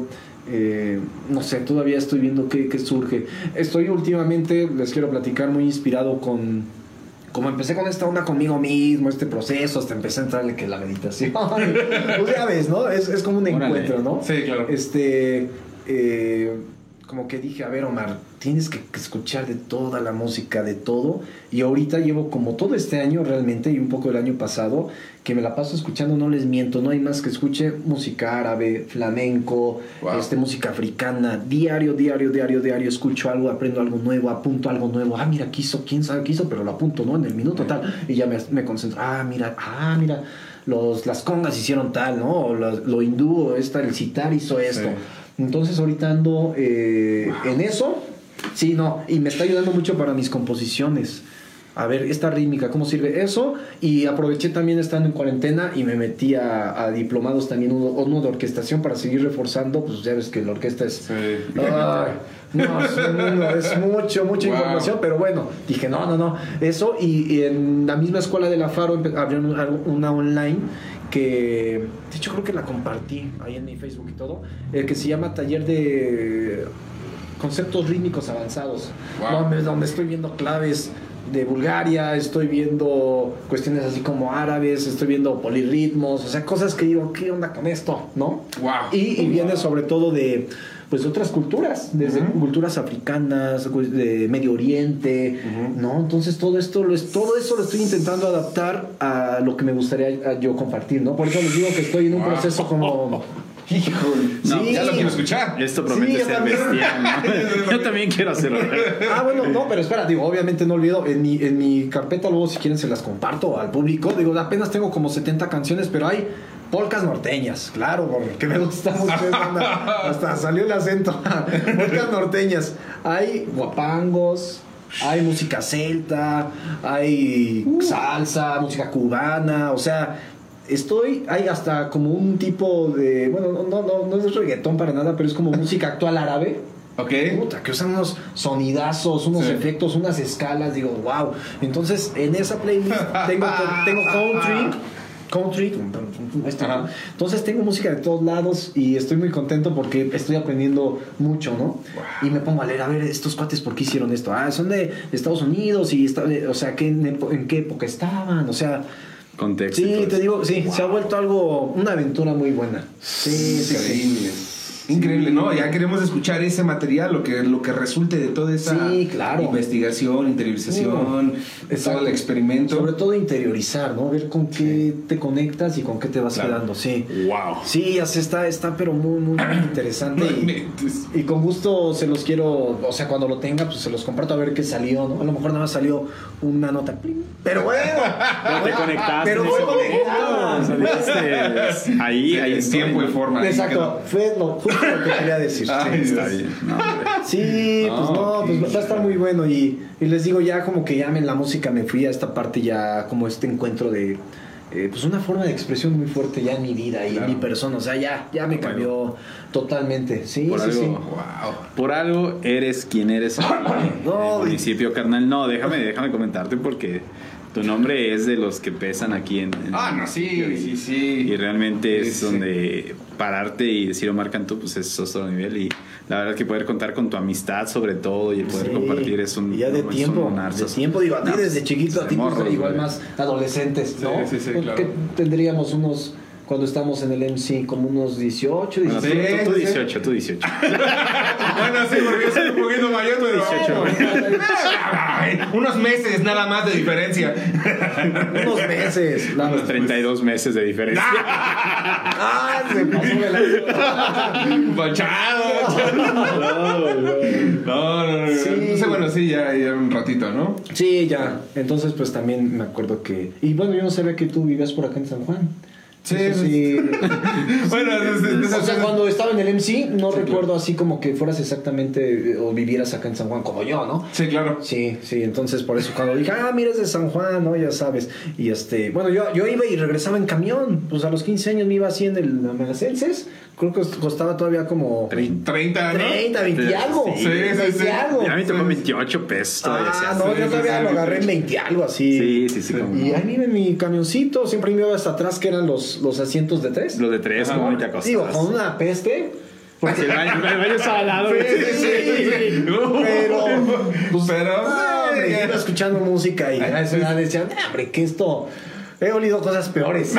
eh, no sé, todavía estoy viendo qué, qué surge. Estoy últimamente, les quiero platicar, muy inspirado con como empecé con esta onda conmigo mismo, este proceso, hasta empecé a entrarle que la meditación. [laughs] pues ya ves, ¿no? Es, es como un Órale. encuentro, ¿no? Sí, claro. Este. eh, como que dije, a ver, Omar, tienes que, escuchar de toda la música, de todo. Y ahorita llevo como todo este año realmente, y un poco el año pasado, que me la paso escuchando, no les miento, no hay más que escuche música árabe, flamenco, Wow. este, música africana, diario, diario, diario, diario, escucho algo, aprendo algo nuevo, apunto algo nuevo, ah, mira, quiso, quién sabe qué hizo, pero lo apunto, ¿no? En el minuto tal, y ya me, me concentro, ah, mira, ah, mira, los, las congas hicieron tal, ¿no? Lo, lo hindú, esta, el citar hizo esto. Entonces ahorita ando eh, en eso, sí, no, y me está ayudando mucho para mis composiciones. A ver, esta rítmica, ¿cómo sirve eso? Y aproveché también estando en cuarentena y me metí a, a diplomados también, uno, uno de orquestación para seguir reforzando, pues ya ves que la orquesta es... Sí. Ay, no, es, es mucho, mucha Wow. información, pero bueno, dije, no, no, no, eso y, y en la misma escuela de la Faro abrieron una online que, de hecho creo que la compartí ahí en mi Facebook y todo, eh, que se llama Taller de Conceptos Rítmicos Avanzados, Wow. donde, donde estoy viendo claves de Bulgaria, estoy viendo cuestiones así como árabes, estoy viendo polirritmos, o sea, cosas que digo, ¿qué onda con esto? ¿No? Wow. Y, y viene sobre todo de pues otras culturas, desde culturas africanas, cu- de Medio Oriente, ¿no? Entonces todo esto lo es, todo eso lo estoy intentando adaptar a lo que me gustaría yo compartir, ¿no? Por eso les digo que estoy en un proceso como [laughs] Híjole. No, Sí. Ya lo quiero escuchar. Esto promete Sí, ser también. bestial, ¿no? [laughs] Yo también quiero hacerlo. [laughs] Ah, bueno, no, pero espera, digo, obviamente no olvido, en mi, en mi carpeta luego si quieren se las comparto al público, digo, apenas tengo como 70 canciones, pero hay polcas norteñas, claro, porque me gustan [laughs] ustedes, anda, hasta salió el acento, [laughs] polcas norteñas, hay guapangos, hay música celta, hay salsa, música cubana, o sea... Estoy, hay hasta como un tipo de, bueno, no, no, no, no es reggaetón para nada, pero es como música actual árabe, Ok. Puta, que usan unos sonidazos, unos Sí. efectos, unas escalas, digo, wow. Entonces, en esa playlist [laughs] tengo, tengo country, country. Entonces tengo música de todos lados y estoy muy contento porque estoy aprendiendo mucho, ¿no? Y me pongo a leer, a ver, estos cuates, ¿por qué hicieron esto? Ah, son de Estados Unidos y, está, o sea, ¿qué, en qué época estaban? O sea... Contexto. Sí, te digo, sí, se ha vuelto algo, una aventura muy buena. Sí, sí, Increíble. Increíble, ¿no? Ya queremos escuchar ese material, lo que, lo que resulte de toda esa Sí, claro. investigación, interiorización, todo el experimento. Sobre todo interiorizar, ¿no? Ver con qué te conectas y con qué te vas Claro. quedando, sí. Wow. Sí, así está, está pero muy, muy, [coughs] interesante. No y, con gusto se los quiero, o sea, cuando lo tenga, pues se los comparto a ver qué salió, ¿no? A lo mejor nada más salió una nota. Pero bueno. [laughs] Pero te conectaste. Pero fue ese conectado. [laughs] Ahí, ahí en tiempo y ¿no? forma. Exacto, fue lo, justo lo que quería decir. Ay, Sí. Está bien. No. Sí, No, pues no, pues va a estar muy bueno y, y les digo ya como que ya en la música me fui a esta parte ya como este encuentro de eh, pues una forma de expresión muy fuerte ya en mi vida y Claro. en mi persona, o sea, ya ya me Bueno. cambió totalmente. Sí, Por sí, algo, sí. Wow. por algo eres quien eres aquí [coughs] No, en el municipio, carnal. No, déjame, déjame comentarte porque tu nombre es de los que pesan aquí en, en- Ah, no, sí, sí, sí. y realmente Sí, es sí. donde pararte y decir Omar Cantú pues es otro nivel y la verdad que poder contar con tu amistad sobre todo y poder Sí. compartir es un Y ya de es un tiempo, de tiempo, digo, a ti No, desde chiquito, a ti pues, igual güey. más adolescentes, ¿no? Sí, sí, sí, Porque claro. tendríamos unos, cuando estamos en el MC, como unos 18, Bueno, tú, 17. tú- tú sí, sí. 18, tú 18. [laughs] Bueno, sí, porque yo soy un poquito mayor, pero 18, Ay, unos meses nada más de diferencia. unos meses. la- Unos 32 meses de diferencia. [laughs] Ah, se pasó de la... Bachado. No, no, no. Sí. Entonces, bueno, sí, ya, ya un ratito, ¿no? Sí, ya. Entonces, pues también me acuerdo que. Y bueno, yo no sabía que tú vivías por acá en San Juan. Sí, sí. [laughs] Bueno, o sea, cuando estaba en el MC, no recuerdo así como que fueras exactamente eh, o vivieras acá en San Juan como yo, ¿no? Sí, claro. Sí, sí, entonces por eso cuando dije, ah, mira, es de San Juan, ¿no? Ya sabes. Y este, bueno, yo, yo iba y regresaba en camión. Pues a los 15 años me iba así en el Megacenses. Creo que costaba todavía como 30, ¿no? 30, 20 y algo. Sí, sí, 20 sí. y algo. A mí tocó 28 pesos todavía. Ah, no, yo todavía sí, lo sí. agarré en 20 algo así. Sí, sí, sí. como Y ahí vive mi camioncito, siempre me iba hasta atrás que eran los, los asientos de tres. Lo de tres, como te acostas. Digo, con una peste. Porque el baño, el baño estaba al lado. Sí, sí, sí, sí. Pero, pues, Pero, no, hombre, iba escuchando música y a esa edad decían, "Ah, hombre, que esto. He olido cosas peores. [laughs]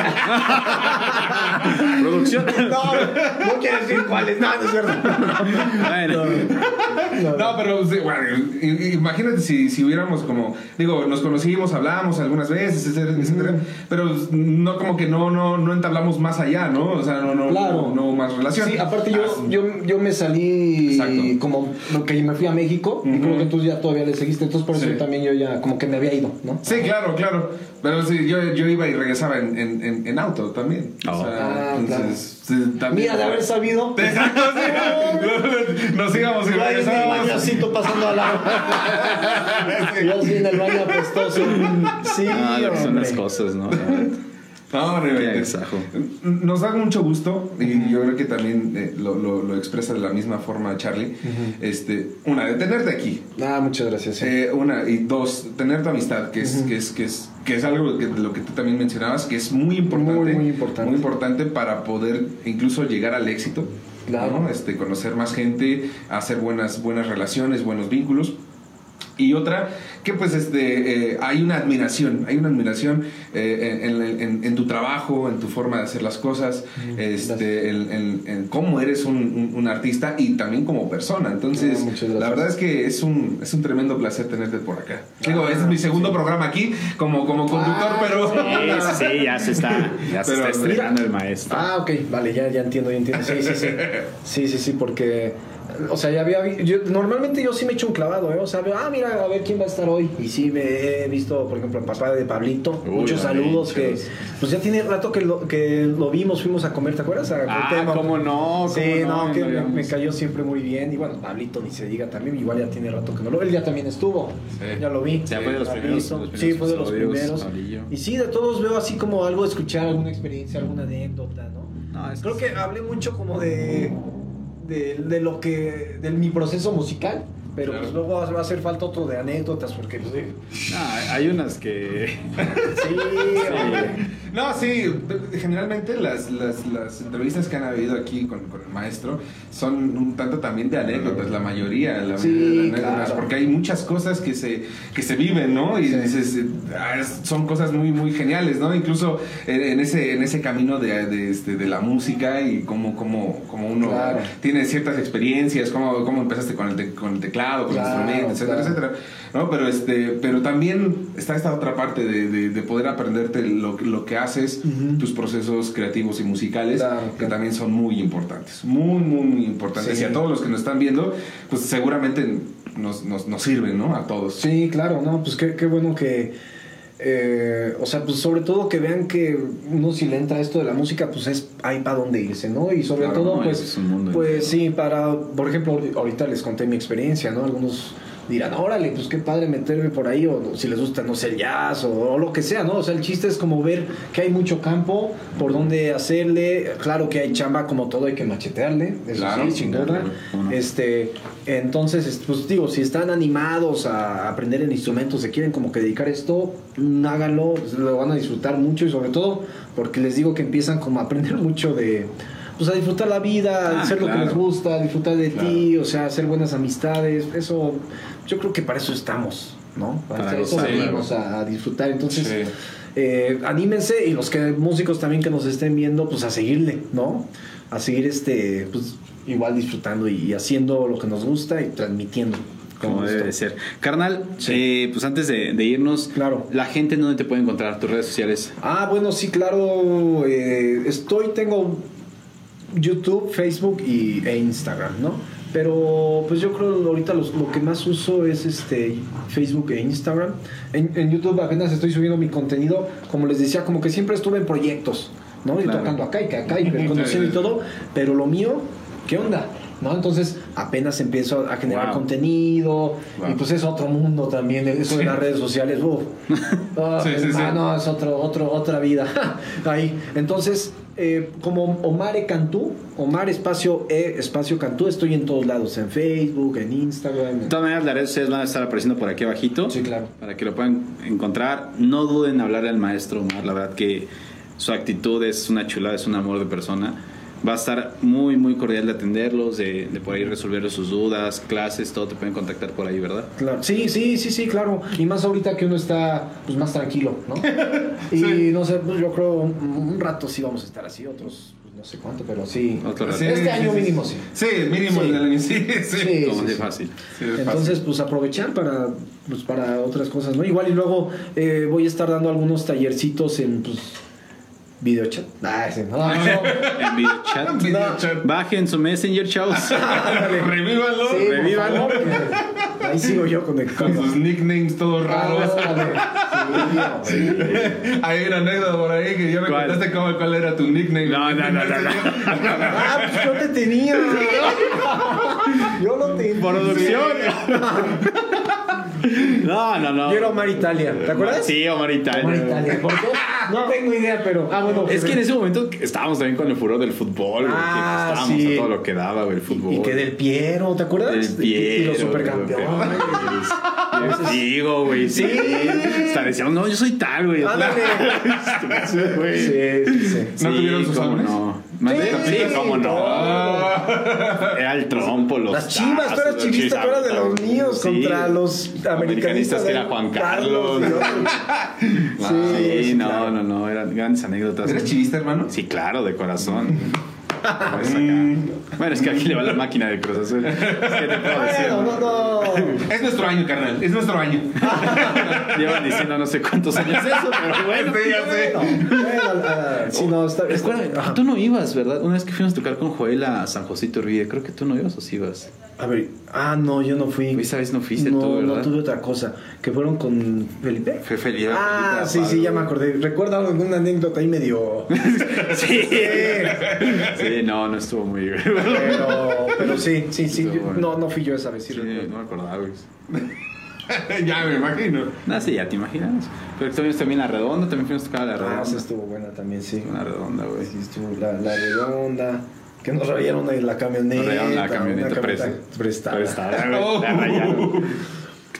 Producción. no, no quiero decir cuáles. No, no es verdad. Bueno. No, No, pero bueno, imagínate si, si hubiéramos como, digo, nos conocimos, hablamos algunas veces, etcétera, etcétera, pero no como que no, no, no entablamos más allá, ¿no? O sea, no, no, Claro. no, no más relación. Sí, aparte yo, Ah, yo, yo me salí Exacto. como lo que me fui a México y Ujú. creo que tú ya todavía le seguiste, entonces por eso Sí. también yo ya como que me había ido, ¿no? Sí, claro, claro. Pero sí, yo, yo iba y regresaba en, en, en, en auto también. Oh. O sea, Ah, entonces, sí, también. Mira, de haber sabido. [laughs] Exacto, sí. [laughs] Nos íbamos y Yo ahí en el regresábamos. bañocito pasando al lado. [laughs] Yo así en el baño apestoso. Sí, Ah, lo que son las cosas, ¿no? No, Qué. Nos da mucho gusto y yo creo que también eh, lo, lo, lo expresa de la misma forma Charlie. este, una, de tenerte aquí. Ah, muchas gracias. sí. Eh, una y dos, tener tu amistad, que es, que es, que es, que es algo que, de lo que tú también mencionabas, que es muy importante. Muy, muy importante. muy importante para poder incluso llegar al éxito. Claro. ¿no? Este, conocer más gente, hacer buenas, buenas relaciones, buenos vínculos. Y otra, que pues este, eh, hay una admiración, hay una admiración eh, en, en- en- en tu trabajo, en tu forma de hacer las cosas, este, en, en- en cómo eres un, un- un artista y también como persona. Entonces, Ah, la verdad es que es un, es un tremendo placer tenerte por acá. Digo, este es mi segundo programa aquí como, como conductor, Ah, pero... Sí, sí, sí, ya se está, ya se [laughs] Pero, está estrenando el maestro. Ah, ok, vale, ya, ya entiendo, ya entiendo. Sí, sí, sí. [laughs] Sí, sí, sí, porque. O sea, ya había. Yo, normalmente yo sí me echo un clavado, ¿eh? O sea, veo, ah, mira, a ver quién va a estar hoy. Y sí, me he visto, por ejemplo, el papá de Pablito. Uy, muchos saludos. Que, pues ya tiene rato que lo, que lo vimos, fuimos a comer, ¿te acuerdas? A Ah, cómo no, Sí, no, no, que no me, cayó siempre muy bien. Y bueno, Pablito ni se diga también, igual ya tiene rato que no lo Él ya también estuvo. Sí. Ya lo vi. Ya fue de los primeros- los Sí, fue de los primeros. Pablillo. Y sí, de todos veo así como algo escuchar, alguna experiencia, alguna anécdota, ¿no? No, es- Creo que hablé mucho como de, de, de lo que, de mi proceso musical, Pero Claro. pues luego va a hacer falta otro de anécdotas porque pues, eh, No, hay unas que. [laughs] sí, hombre. No, sí, generalmente las, las, las entrevistas que han habido aquí con, con el maestro son un tanto también de anécdotas, la mayoría, la Sí, mayoría de anécdotas, claro. porque hay muchas cosas que se, que se viven, ¿no? Y Sí. dices, ah, son cosas muy, muy geniales, ¿no? Incluso en, ese, en ese camino de, de, este, de la música y cómo, cómo, cómo uno Claro. tiene ciertas experiencias, cómo, cómo empezaste con el, te- con el teclado, con Claro, instrumento, etcétera, claro. etcétera. ¿no? Pero, este, pero también está esta otra parte de, de- de poder aprenderte lo, lo que haces, Ujú. tus procesos creativos y musicales, Claro, que también son muy importantes, muy, muy, muy importantes. Sí. Y a todos los que nos están viendo, pues seguramente nos, nos, nos sirven, ¿no? A todos. Sí, claro, no, pues qué, qué bueno que, eh, o sea, pues sobre todo que vean que uno si le entra esto de la música, pues es ahí para dónde irse, ¿no? Y sobre Claro, todo, no, pues, pues sí, para, por ejemplo, ahorita les conté mi experiencia, ¿no? Algunos dirán, órale, pues qué padre meterme por ahí, o si les gusta, no sé, el jazz, o, o lo que sea, ¿no? O sea, el chiste es como ver que hay mucho campo por donde hacerle, claro que hay chamba como todo, hay que machetearle, eso Claro, sí, claro. Este, entonces, es- pues digo, si están animados a aprender el instrumento, se quieren como que dedicar a esto, háganlo, lo van a disfrutar mucho y sobre todo porque les digo que empiezan como a aprender [laughs] mucho de, pues a disfrutar la vida, Ah, hacer lo que les gusta, disfrutar de Claro. ti, o sea, hacer buenas amistades, eso, yo creo que para eso estamos, ¿no? Para, Para eso venimos a, a disfrutar, entonces... Sí. Eh, anímense y los que músicos también que nos estén viendo, pues a seguirle, ¿no? A seguir este, pues igual disfrutando y, haciendo lo que nos gusta y transmitiendo. Como debe de ser. Carnal, eh, pues antes de, de irnos, Claro. la gente en dónde te puede encontrar, tus redes sociales. Ah, bueno, sí, claro. eh, estoy, tengo YouTube, Facebook y, e Instagram, ¿no? Pero pues yo creo ahorita los- lo que más uso es este Facebook e Instagram. En, en YouTube apenas estoy subiendo mi contenido. Como les decía, como que siempre estuve en proyectos, ¿no? Y Claro. tocando acá y que acá y [laughs] conociendo y todo. Pero lo mío, ¿qué onda? ¿No? Entonces apenas empiezo a generar Wow. contenido y Wow. pues es otro mundo también, eso de las redes sociales, uf. [laughs] Ah, Sí, sí, sí. ah, no, es otro, otro, otra vida. [laughs] Ahí. Entonces, eh, como Omar E. Cantú, Omar espacio E espacio Cantú, estoy en todos lados, en Facebook, en Instagram. De todas maneras, las redes sociales van a estar apareciendo por aquí abajito. Sí, claro. Para que lo puedan encontrar. No duden en hablarle al maestro Omar. La verdad que su actitud es una chulada, es un amor de persona. Va a estar muy, muy cordial de atenderlos, de, de por ahí resolver sus dudas, clases, todo. Te pueden contactar por ahí, ¿verdad? Claro. Sí, sí, sí, sí, claro. Y más ahorita que uno está pues, más tranquilo, ¿no? [laughs] Y no sé, pues yo creo un, un rato sí vamos a estar así, otros pues, no sé cuánto, pero sí. Otro rato. Sí, Este año mínimo sí. sí. Mínimo Sí. el año. Sí, sí. Sí, Como de fácil. Entonces, fácil. pues aprovechar para, pues, para otras cosas, ¿no? Igual y luego eh, voy a estar dando algunos tallercitos en, pues, videochat. Ah, ese, no, no, no. En video chat. [laughs] Video chat. Bajen su Messenger, chavos. [laughs] Revívanlo. Sí, Revívanlo. que Ahí sigo yo Con conectando. sus nicknames todos raros. Ah, sí, sí. Hay una anécdota por ahí que yo me ¿Cuál? contaste cómo, cuál era tu nickname. No, no, no, no, no. Ah, pues yo te tenía. Yo lo tenía. Producción. [laughs] No, no, no. Yo era Omar Italia, ¿te acuerdas? Sí, Omar Italia. Omar Italia. ¿Por qué? No tengo idea, pero. Ah, bueno. Es que en ese momento estábamos también con el furor del fútbol, güey, que Ah, estábamos sí. a todo lo que daba, güey, el fútbol. Y que del Piero, ¿te acuerdas? Del Y- Y los Piero, supercampeones. [laughs] Digo, güey, sí. Hasta decíamos, no, yo soy tal, güey. Ándale. [laughs] Sí. Sí, sí, sí. ¿No tuvieron sus álbumes? no. Sí, cómo no. Era el trompo, los Las chivas, tú eras chivista, tú eras de los míos Sí. contra los americanistas. que era Juan Carlos. [laughs] Sí, sí, no, claro. no, no, eran grandes anécdotas. ¿Eres chivista, hermano? Sí, claro, de corazón. Acá. Bueno, es que aquí le va la máquina de Cruz Azul. ¿Qué te puedo decir? Bueno, no, no. Es nuestro año, carnal. Es nuestro año. [laughs] Llevan diciendo no sé cuántos años eso, pero [laughs] bueno. Sí, ya sé. Bueno, sí, no, está, Recuerda, tú no ibas, ¿verdad? Una vez que fuimos a tocar con Joel a San José Iturbide, creo que tú no ibas o sí ibas. A ver, ah, no, yo no fui. Esa vez no fuiste no, tú, No ¿verdad? tuve otra cosa. Que fueron con Felipe. Fue Felipe. Ah, Felipe sí, sí, ya me acordé. Recuerda alguna anécdota ahí medio. [laughs] Sí. Sí, no, no estuvo muy bien. Pero, pero sí, sí, sí. Yo- no, no fui yo esa vez. Sí, no me acordaba, güey. [laughs] ya me imagino. No, sí, ya te imaginas. Pero también también la redonda, también fuimos a tocar a la redonda. Ah, esa estuvo buena también, sí. Una redonda, güey. Sí, estuvo la, la redonda. Que nos rayaron ahí la camioneta. Nos rayaron la camioneta una presa. prestada. Prestada, la rayaron.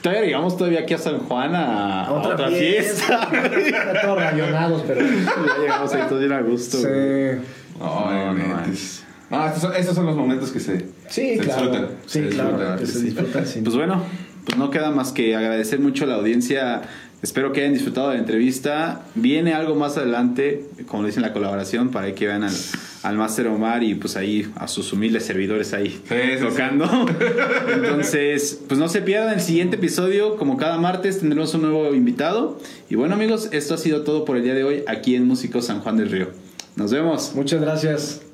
Todavía llegamos todavía aquí a San Juan a, a otra, fiesta. [laughs] Está todos rayonados, pero. [laughs] ya llegamos ahí todos bien a gusto. Sí. No, No, no. No, estos son, estos son los momentos que se, Sí, se claro. disfrutan. Sí, Se claro. disfrutan, Que se sí. disfrutan sin Pues bueno, pues no queda más que agradecer mucho a la audiencia. Espero que hayan disfrutado de la entrevista. Viene algo más adelante, como le dicen la colaboración, para que vean al, al Master Omar y pues ahí a sus humildes servidores ahí Sí, sí, tocando. [laughs] Entonces, pues no se pierdan el siguiente episodio. Como cada martes tendremos un nuevo invitado. Y bueno amigos, esto ha sido todo por el día de hoy aquí en Músicos San Juan del Río. Nos vemos. Muchas gracias.